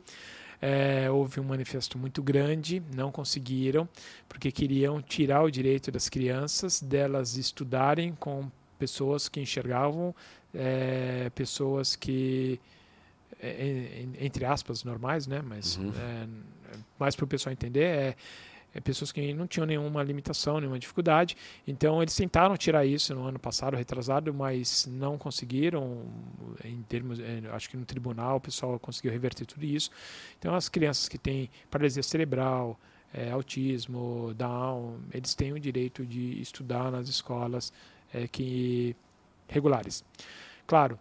É, houve um manifesto muito grande, não conseguiram, porque queriam tirar o direito das crianças delas estudarem com pessoas que enxergavam, é, pessoas que, é, entre aspas, normais, né? mas uhum. É, mais para o pessoal entender, é é, pessoas que não tinham nenhuma limitação, nenhuma dificuldade. Então eles tentaram tirar isso no ano passado, retrasado, mas não conseguiram. Em termos, é, acho que no tribunal o pessoal conseguiu reverter tudo isso. Então as crianças que têm paralisia cerebral, é, autismo, Down, eles têm o direito de estudar nas escolas é, que regulares. Claro,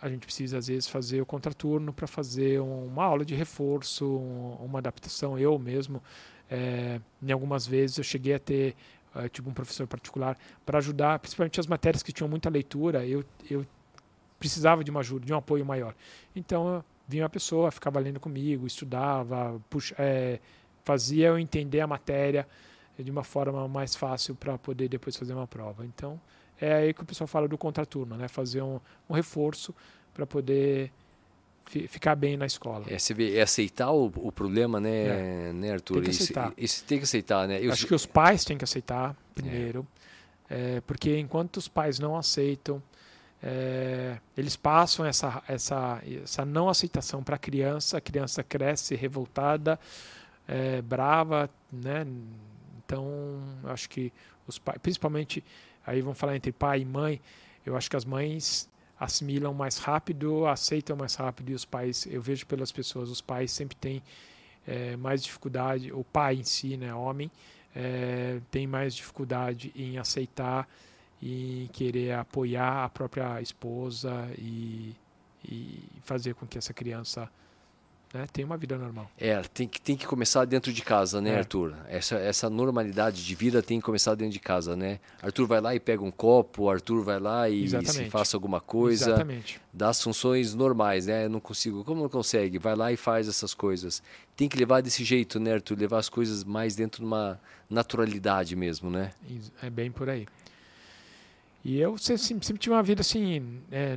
a gente precisa às vezes fazer o contraturno para fazer uma aula de reforço, uma adaptação. Eu mesmo é, em algumas vezes eu cheguei a ter é, tipo um professor particular para ajudar, principalmente as matérias que tinham muita leitura, eu, eu precisava de uma ajuda, de um apoio maior. Então vinha uma pessoa, ficava lendo comigo, estudava, puxa, é, fazia eu entender a matéria de uma forma mais fácil para poder depois fazer uma prova. Então é aí que o pessoal fala do contraturno, né? Fazer um, um reforço para poder ficar bem na escola. É, vê, é aceitar o, o problema, né, é. né, Arthur? Tem que aceitar. Isso, isso, tem que aceitar, né? Eu, Acho que os pais têm que aceitar primeiro, é. É, porque enquanto os pais não aceitam, é, eles passam essa, essa, essa não aceitação para a criança, a criança cresce revoltada, é, brava, né? Então, acho que os pais, principalmente, aí vamos falar entre pai e mãe, eu acho que as mães assimilam mais rápido, aceitam mais rápido e os pais, eu vejo pelas pessoas, os pais sempre têm é, mais dificuldade, o pai em si, né, homem, é, tem mais dificuldade em aceitar e querer apoiar a própria esposa e, e fazer com que essa criança né, tem uma vida normal. É, tem que, tem que começar dentro de casa, né, é. Arthur? Essa, essa normalidade de vida tem que começar dentro de casa, né? Arthur vai lá e pega um copo, Arthur vai lá e se faça alguma coisa. Exatamente. Dá as funções normais, né? Eu não consigo. Como não consegue? Vai lá e faz essas coisas. Tem que levar desse jeito, né, Arthur? Levar as coisas mais dentro de uma naturalidade mesmo, né? É bem por aí. E eu sempre, sempre tive uma vida assim. É,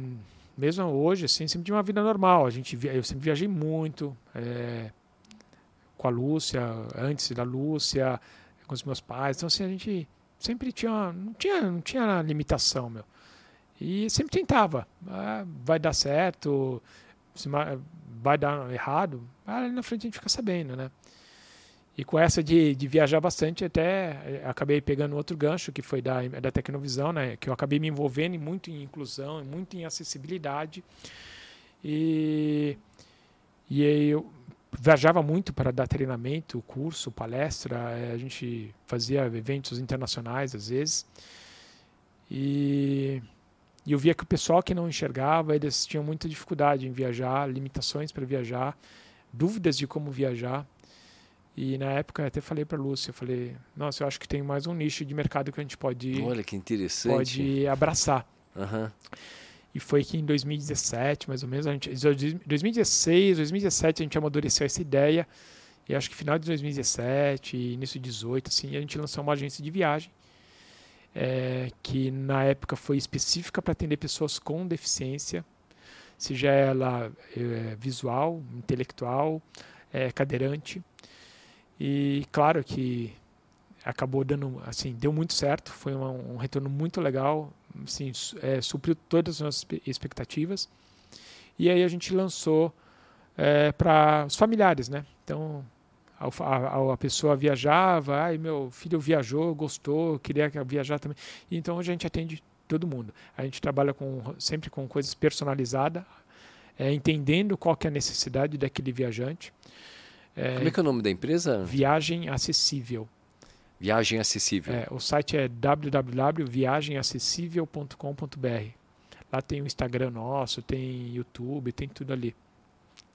mesmo hoje, assim, sempre tinha uma vida normal. A gente, eu sempre viajei muito é, com a Lúcia, antes da Lúcia, com os meus pais. Então, assim, a gente sempre tinha, não tinha, não tinha limitação, meu. E sempre tentava. Ah, vai dar certo, vai dar errado, ali na frente a gente fica sabendo, né? E com essa de, de viajar bastante, até eh, acabei pegando outro gancho, que foi da, da Tecnovisão, né? que eu acabei me envolvendo muito em inclusão, muito em acessibilidade. E, e eu viajava muito para dar treinamento, curso, palestra, eh, a gente fazia eventos internacionais às vezes. E, e eu via que o pessoal que não enxergava, eles tinham muita dificuldade em viajar, limitações para viajar, dúvidas de como viajar. E na época eu até falei para Lúcia, eu falei, nossa, eu acho que tem mais um nicho de mercado que a gente pode, Olha que interessante. pode abraçar. Uhum. E foi que em 2017, mais ou menos, a gente, 2016, 2017 a gente amadureceu essa ideia. E acho que final de 2017, início de 2018, assim, a gente lançou uma agência de viagem é, que na época foi específica para atender pessoas com deficiência. seja ela é, visual, intelectual, é, cadeirante. E claro que acabou dando, assim, deu muito certo, foi um retorno muito legal, assim, é, supriu todas as nossas expectativas. E aí a gente lançou é, para os familiares, né? Então a, a, a, pessoa viajava, ai meu filho viajou, gostou, queria viajar também. Então a gente atende todo mundo. A gente trabalha com, sempre com coisas personalizadas, é, entendendo qual que é a necessidade daquele viajante. É, Como é que é o nome da empresa? Viagem Acessível. Viagem Acessível. É, o site é www.viagemacessível.com.br. Lá tem o Instagram nosso, tem YouTube, tem tudo ali.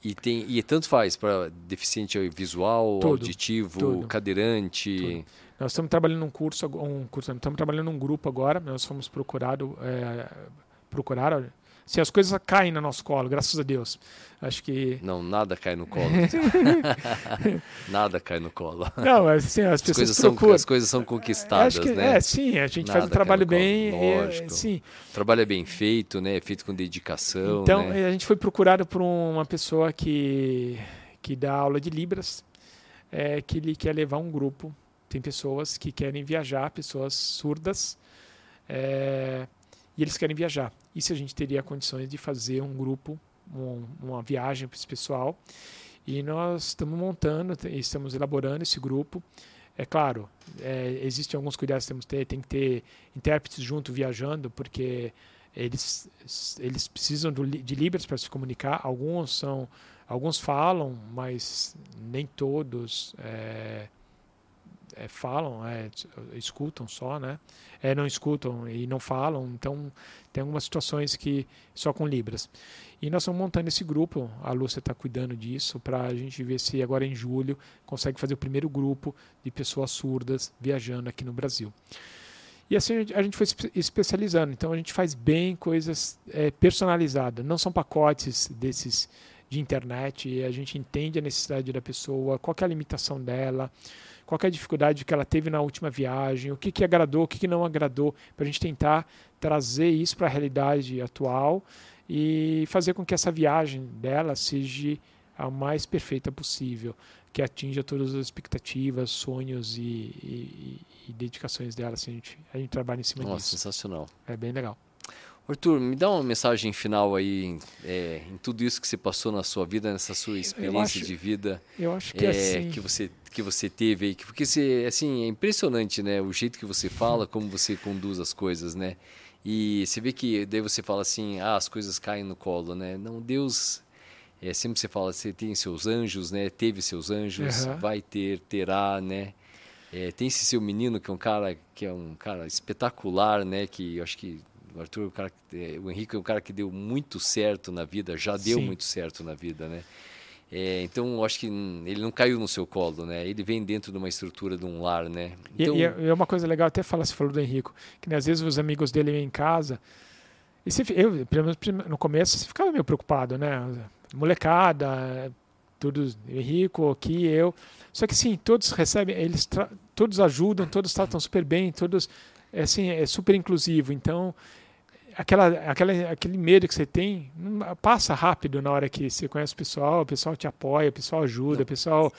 E, tem, e tanto faz para deficiente visual, tudo, auditivo, tudo, cadeirante. Tudo. Nós estamos trabalhando num curso, um curso, estamos trabalhando num grupo agora. Nós fomos procurado, é, procurar se as coisas caem no nosso colo, graças a Deus. Acho que. Não, nada cai no colo. nada cai no colo. Não, assim, as, as pessoas coisas procuram. São, as coisas são conquistadas, que, né? É, sim, a gente nada faz um trabalho bem. Lógico. É, sim. O trabalho é bem feito, né? É feito com dedicação. Então, né? a gente foi procurado por uma pessoa que, que dá aula de Libras, é, que ele quer levar um grupo. Tem pessoas que querem viajar, pessoas surdas. É, e eles querem viajar. E se a gente teria condições de fazer um grupo, um, uma viagem para esse pessoal. E nós estamos montando, estamos elaborando esse grupo. É claro, é, existem alguns cuidados que temos que ter, tem que ter intérpretes junto viajando, porque eles, eles precisam do, de Libras para se comunicar. Alguns são, alguns falam, mas nem todos é, é, falam, é, escutam só, né? É, não escutam e não falam, então tem algumas situações que só com Libras. E nós estamos montando esse grupo, a Lúcia está cuidando disso, para a gente ver se agora em julho consegue fazer o primeiro grupo de pessoas surdas viajando aqui no Brasil. E assim a gente foi especializando, então a gente faz bem coisas é, personalizadas, não são pacotes desses de internet, a gente entende a necessidade da pessoa, qual é a limitação dela, qual é a dificuldade que ela teve na última viagem, o que, que agradou, o que, que não agradou, para a gente tentar trazer isso para a realidade atual e fazer com que essa viagem dela seja a mais perfeita possível, que atinja todas as expectativas, sonhos e, e, e dedicações dela. Assim, a, gente, a gente trabalha em cima Nossa, disso. sensacional. É bem legal. Arthur, me dá uma mensagem final aí é, em tudo isso que você passou na sua vida, nessa sua experiência acho, de vida. Eu acho que é, assim... que você que você teve aí, porque você assim é impressionante, né? O jeito que você fala, como você conduz as coisas, né? E você vê que daí você fala assim, ah, as coisas caem no colo, né? Não, Deus é, sempre você fala, você tem seus anjos, né? Teve seus anjos, uhum. vai ter, terá, né? É, tem esse seu menino que é um cara que é um cara espetacular, né? Que eu acho que o Arthur, o, cara, é, o Henrique é um cara que deu muito certo na vida, já deu Sim. muito certo na vida, né? É, então, acho que ele não caiu no seu colo, né? Ele vem dentro de uma estrutura de um lar, né? Então... E, e é uma coisa legal, até falar, você falou do Henrique, que né, às vezes os amigos dele vêm em casa, e se, eu, pelo menos no começo, você ficava meio preocupado, né? Molecada, todos, Henrique, aqui, eu. Só que sim, todos recebem, eles todos ajudam, todos tratam super bem, todos, é, assim, é super inclusivo. Então, aquela, aquela, aquele medo que você tem passa rápido na hora que você conhece o pessoal, o pessoal te apoia, o pessoal ajuda, o pessoal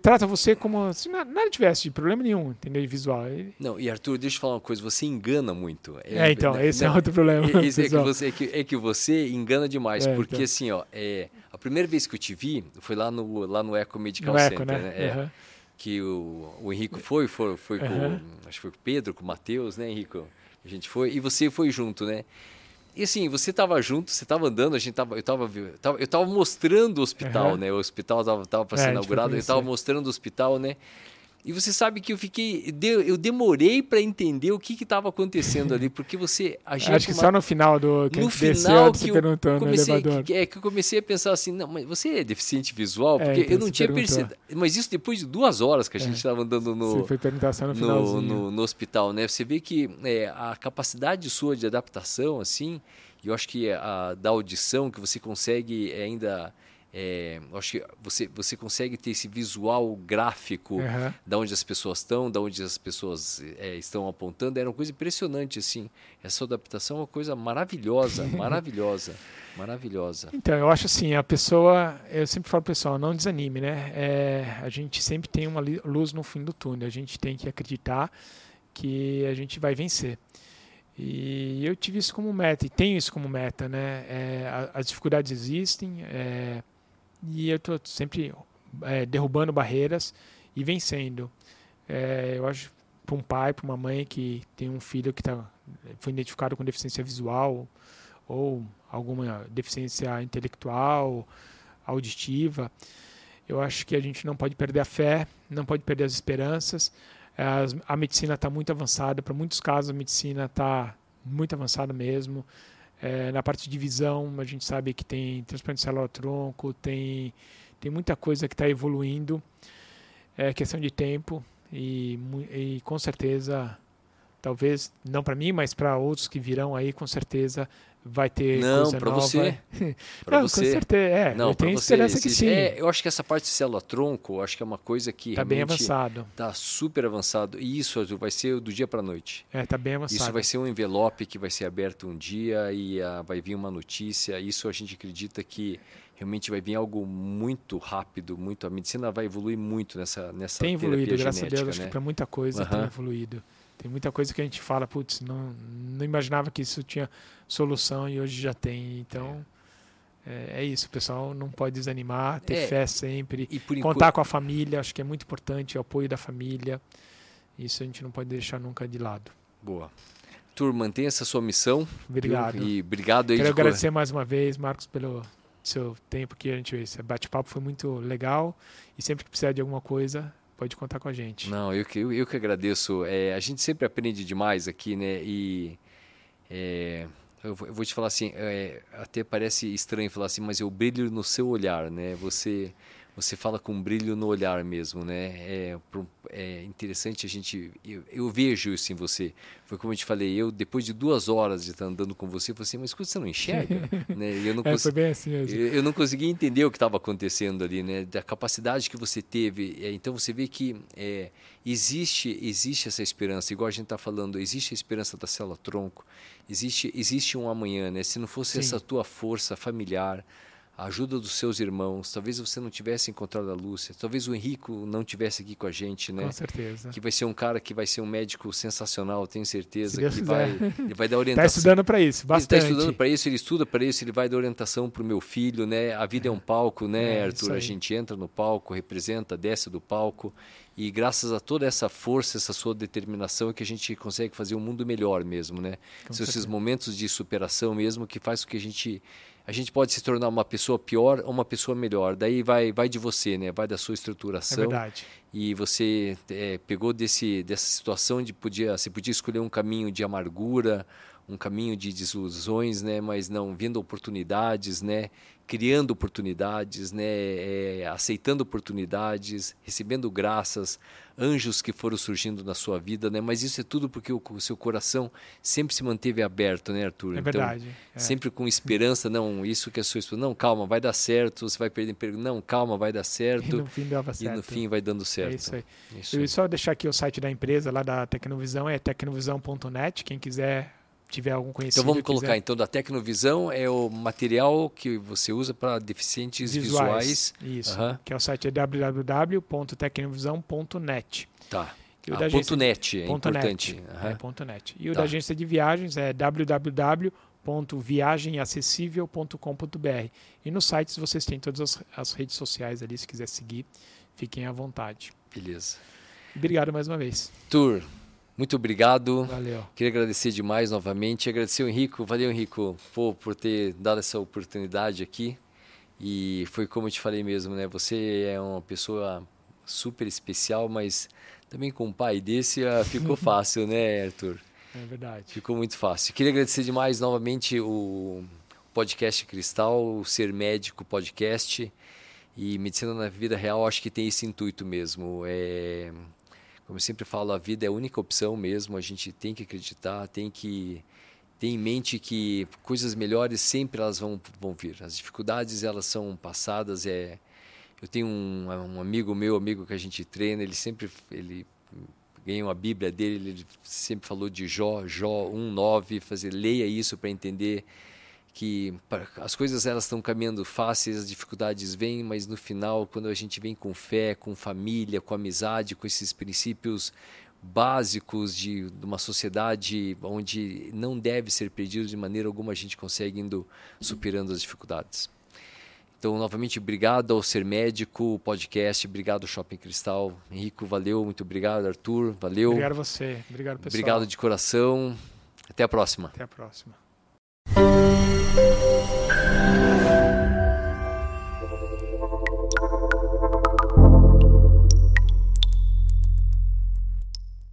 trata você como se nada tivesse de problema nenhum, entendeu? De visual. Não, e Arthur, deixa eu falar uma coisa, você engana muito. É, é então, esse não, é outro problema. Esse é, que você, é, que, é que você engana demais, é, porque então. assim, ó, é, a primeira vez que eu te vi foi lá no, lá no Eco Medical no Center, Eco, né? né? É, Que o, o Henrico foi, foi, foi uhum. com, acho que foi com o Pedro, com o Matheus, né, Henrico? A gente foi, e você foi junto, né? E assim, você estava junto, você estava andando, a gente tava, eu estava eu tava mostrando o hospital, uhum. né? O hospital estava tava para ser é, inaugurado, eu estava mostrando o hospital, né? E você sabe que eu fiquei, eu demorei para entender o que estava acontecendo ali, porque você agia Acho que uma... só no final do que no final que eu comecei, que, é que eu comecei a pensar assim, não, mas você é deficiente visual, porque é, então eu não tinha percebido. Mas isso depois de duas horas que a gente estava é. andando no você foi perguntar só no, no, no, no hospital, né? Você vê que é, a capacidade sua de adaptação, assim, eu acho que a da audição que você consegue ainda é, acho que você, você consegue ter esse visual gráfico Aham. da onde as pessoas estão, da onde as pessoas é, estão apontando. Era uma coisa impressionante, assim. Essa adaptação é uma coisa maravilhosa, maravilhosa, maravilhosa. Então, eu acho assim, a pessoa, eu sempre falo pro pessoal, não desanime, né? É, a gente sempre tem uma luz no fim do túnel, a gente tem que acreditar que a gente vai vencer. E eu tive isso como meta, e tenho isso como meta, né? É, as dificuldades existem, é, e eu estou sempre é, derrubando barreiras e vencendo. É, eu acho para um pai, para uma mãe que tem um filho que tá, foi identificado com deficiência visual ou alguma deficiência intelectual, auditiva, eu acho que a gente não pode perder a fé, não pode perder as esperanças. As- a medicina está muito avançada, para muitos casos a medicina está muito avançada mesmo. É, na parte de visão, a gente sabe que tem transplante de célula-tronco, tem, tem muita coisa que está evoluindo. É questão de tempo e, e com certeza, talvez não para mim, mas para outros que virão aí, com certeza vai ter Não, nova. você. Pra não, com você. certeza, é. Não, eu para tenho você. esperança que existe- sim. É, eu acho que essa parte de célula-tronco, acho que é uma coisa que Está bem avançado. está super avançado. E isso Arthur, vai ser do dia para noite. É, tá bem avançado. Isso vai ser um envelope que vai ser aberto um dia e ah, vai vir uma notícia. Isso a gente acredita que realmente vai vir algo muito rápido, muito. A medicina vai evoluir muito nessa nessa tem evoluído, graças a Deus, acho né? que para muita coisa tem evoluído. Tem muita coisa que a gente fala, putz, não, não imaginava que isso tinha solução e hoje já tem. Então, é, é isso, o pessoal não pode desanimar, ter É, fé sempre, E enquanto, contar com a família, acho que é muito importante o apoio da família. Isso a gente não pode deixar nunca de lado. boa. Tur, mantenha essa sua missão. Obrigado. E obrigado aí Quero de cor- agradecer mais uma vez, Marcos, pelo seu tempo que a gente esse bate-papo foi muito legal e sempre que precisar de alguma coisa, pode contar com a gente. Não, eu que, eu, que agradeço. É, a gente sempre aprende demais aqui, né? E é, eu, vou- eu vou te falar assim, é, até parece estranho falar assim, mas eu brilho no seu olhar, né? Você você fala com brilho no olhar mesmo, né? É, é interessante a gente, eu, eu vejo isso em você. Foi como eu te falei, eu depois de duas horas de estar andando com você, eu falei assim, mas escuta, você não enxerga, né? Eu não É, cons- assim eu eu não conseguia entender o que estava acontecendo ali, né? Da capacidade que você teve. É, Então você vê que é, existe existe essa esperança, igual a gente está falando, existe a esperança da célula tronco, existe existe um amanhã, né? Se não fosse Sim. essa tua força familiar, a ajuda dos seus irmãos, talvez você não tivesse encontrado a Lúcia, talvez o Henrico não tivesse aqui com a gente, né? Com certeza. Que vai ser um cara que vai ser um médico sensacional, tenho certeza que quiser. vai ele vai dar Está orientação. estudando para isso, Ele bastante. está estudando para isso, ele estuda para isso, ele vai dar orientação para o meu filho, né? A vida é um palco, né, É, Arthur? A gente entra no palco, representa, desce do palco e graças a toda essa força, essa sua determinação, é que a gente consegue fazer um mundo melhor mesmo, né? Com São esses certeza. momentos de superação mesmo que faz com que a gente a gente pode se tornar uma pessoa pior ou uma pessoa melhor. Daí vai vai de você, né? Vai da sua É estruturação verdade. E você é, pegou desse, dessa situação de podia você podia escolher um caminho de amargura um caminho de desilusões né mas não vendo oportunidades né criando oportunidades né é, aceitando oportunidades recebendo graças anjos que foram surgindo na sua vida né mas isso é tudo porque o, o seu coração sempre se manteve aberto né Arthur É Então, verdade. é. sempre com esperança não isso que a sua esposa não calma vai dar certo você vai perder não calma vai dar E certo no fim dava e certo. no fim vai dando certo. É isso aí. Isso Eu só deixar aqui o site da empresa, lá da Tecnovisão, é tecnovisão.net. Quem quiser, tiver algum conhecido. Então vamos quiser- colocar, então, da Tecnovisão é o material que você usa para deficientes visuais. Isso. Aham. Que é o site é www.tecnovisão.net. Tá. E o Ah, da ponto agência- net, é ponto importante. net. Aham. É, ponto net. E o Tá. da agência de viagens é www.viagemacessível.com.br. E nos sites vocês têm todas as, as redes sociais ali, se quiser seguir, fiquem à vontade. Beleza. Obrigado mais uma vez. Tur, muito obrigado. Valeu. Queria agradecer demais novamente. Agradecer o Henrico. Valeu, Henrico, pô, por ter dado essa oportunidade aqui. E foi como eu te falei mesmo, né? Você é uma pessoa super especial, mas também com um pai desse ah, ficou fácil, né, Arthur? É verdade. Ficou muito fácil. Queria agradecer demais novamente o podcast Cristal, o Ser Médico Podcast e Medicina na Vida Real. Acho que tem esse intuito mesmo. É, como eu sempre falo, a vida é a única opção mesmo. A gente tem que acreditar, tem que tenha em mente que coisas melhores sempre elas vão, vão vir. As dificuldades elas são passadas. É, eu tenho um, um amigo meu, amigo que a gente treina, ele sempre ele ganhou a Bíblia dele, ele sempre falou de Jó, Jó 1:9, fazer leia isso para entender que as coisas elas estão caminhando fáceis, as dificuldades vêm, mas no final, quando a gente vem com fé, com família, com amizade, com esses princípios básicos de, de uma sociedade onde não deve ser perdido de maneira alguma, a gente consegue indo superando as dificuldades. Então, novamente, obrigado ao Ser Médico, podcast, obrigado Shopping Cristal. Henrico, valeu, muito obrigado, Arthur, valeu. Obrigado a você, obrigado pessoal. Obrigado de coração. Até a próxima. Até a próxima. Música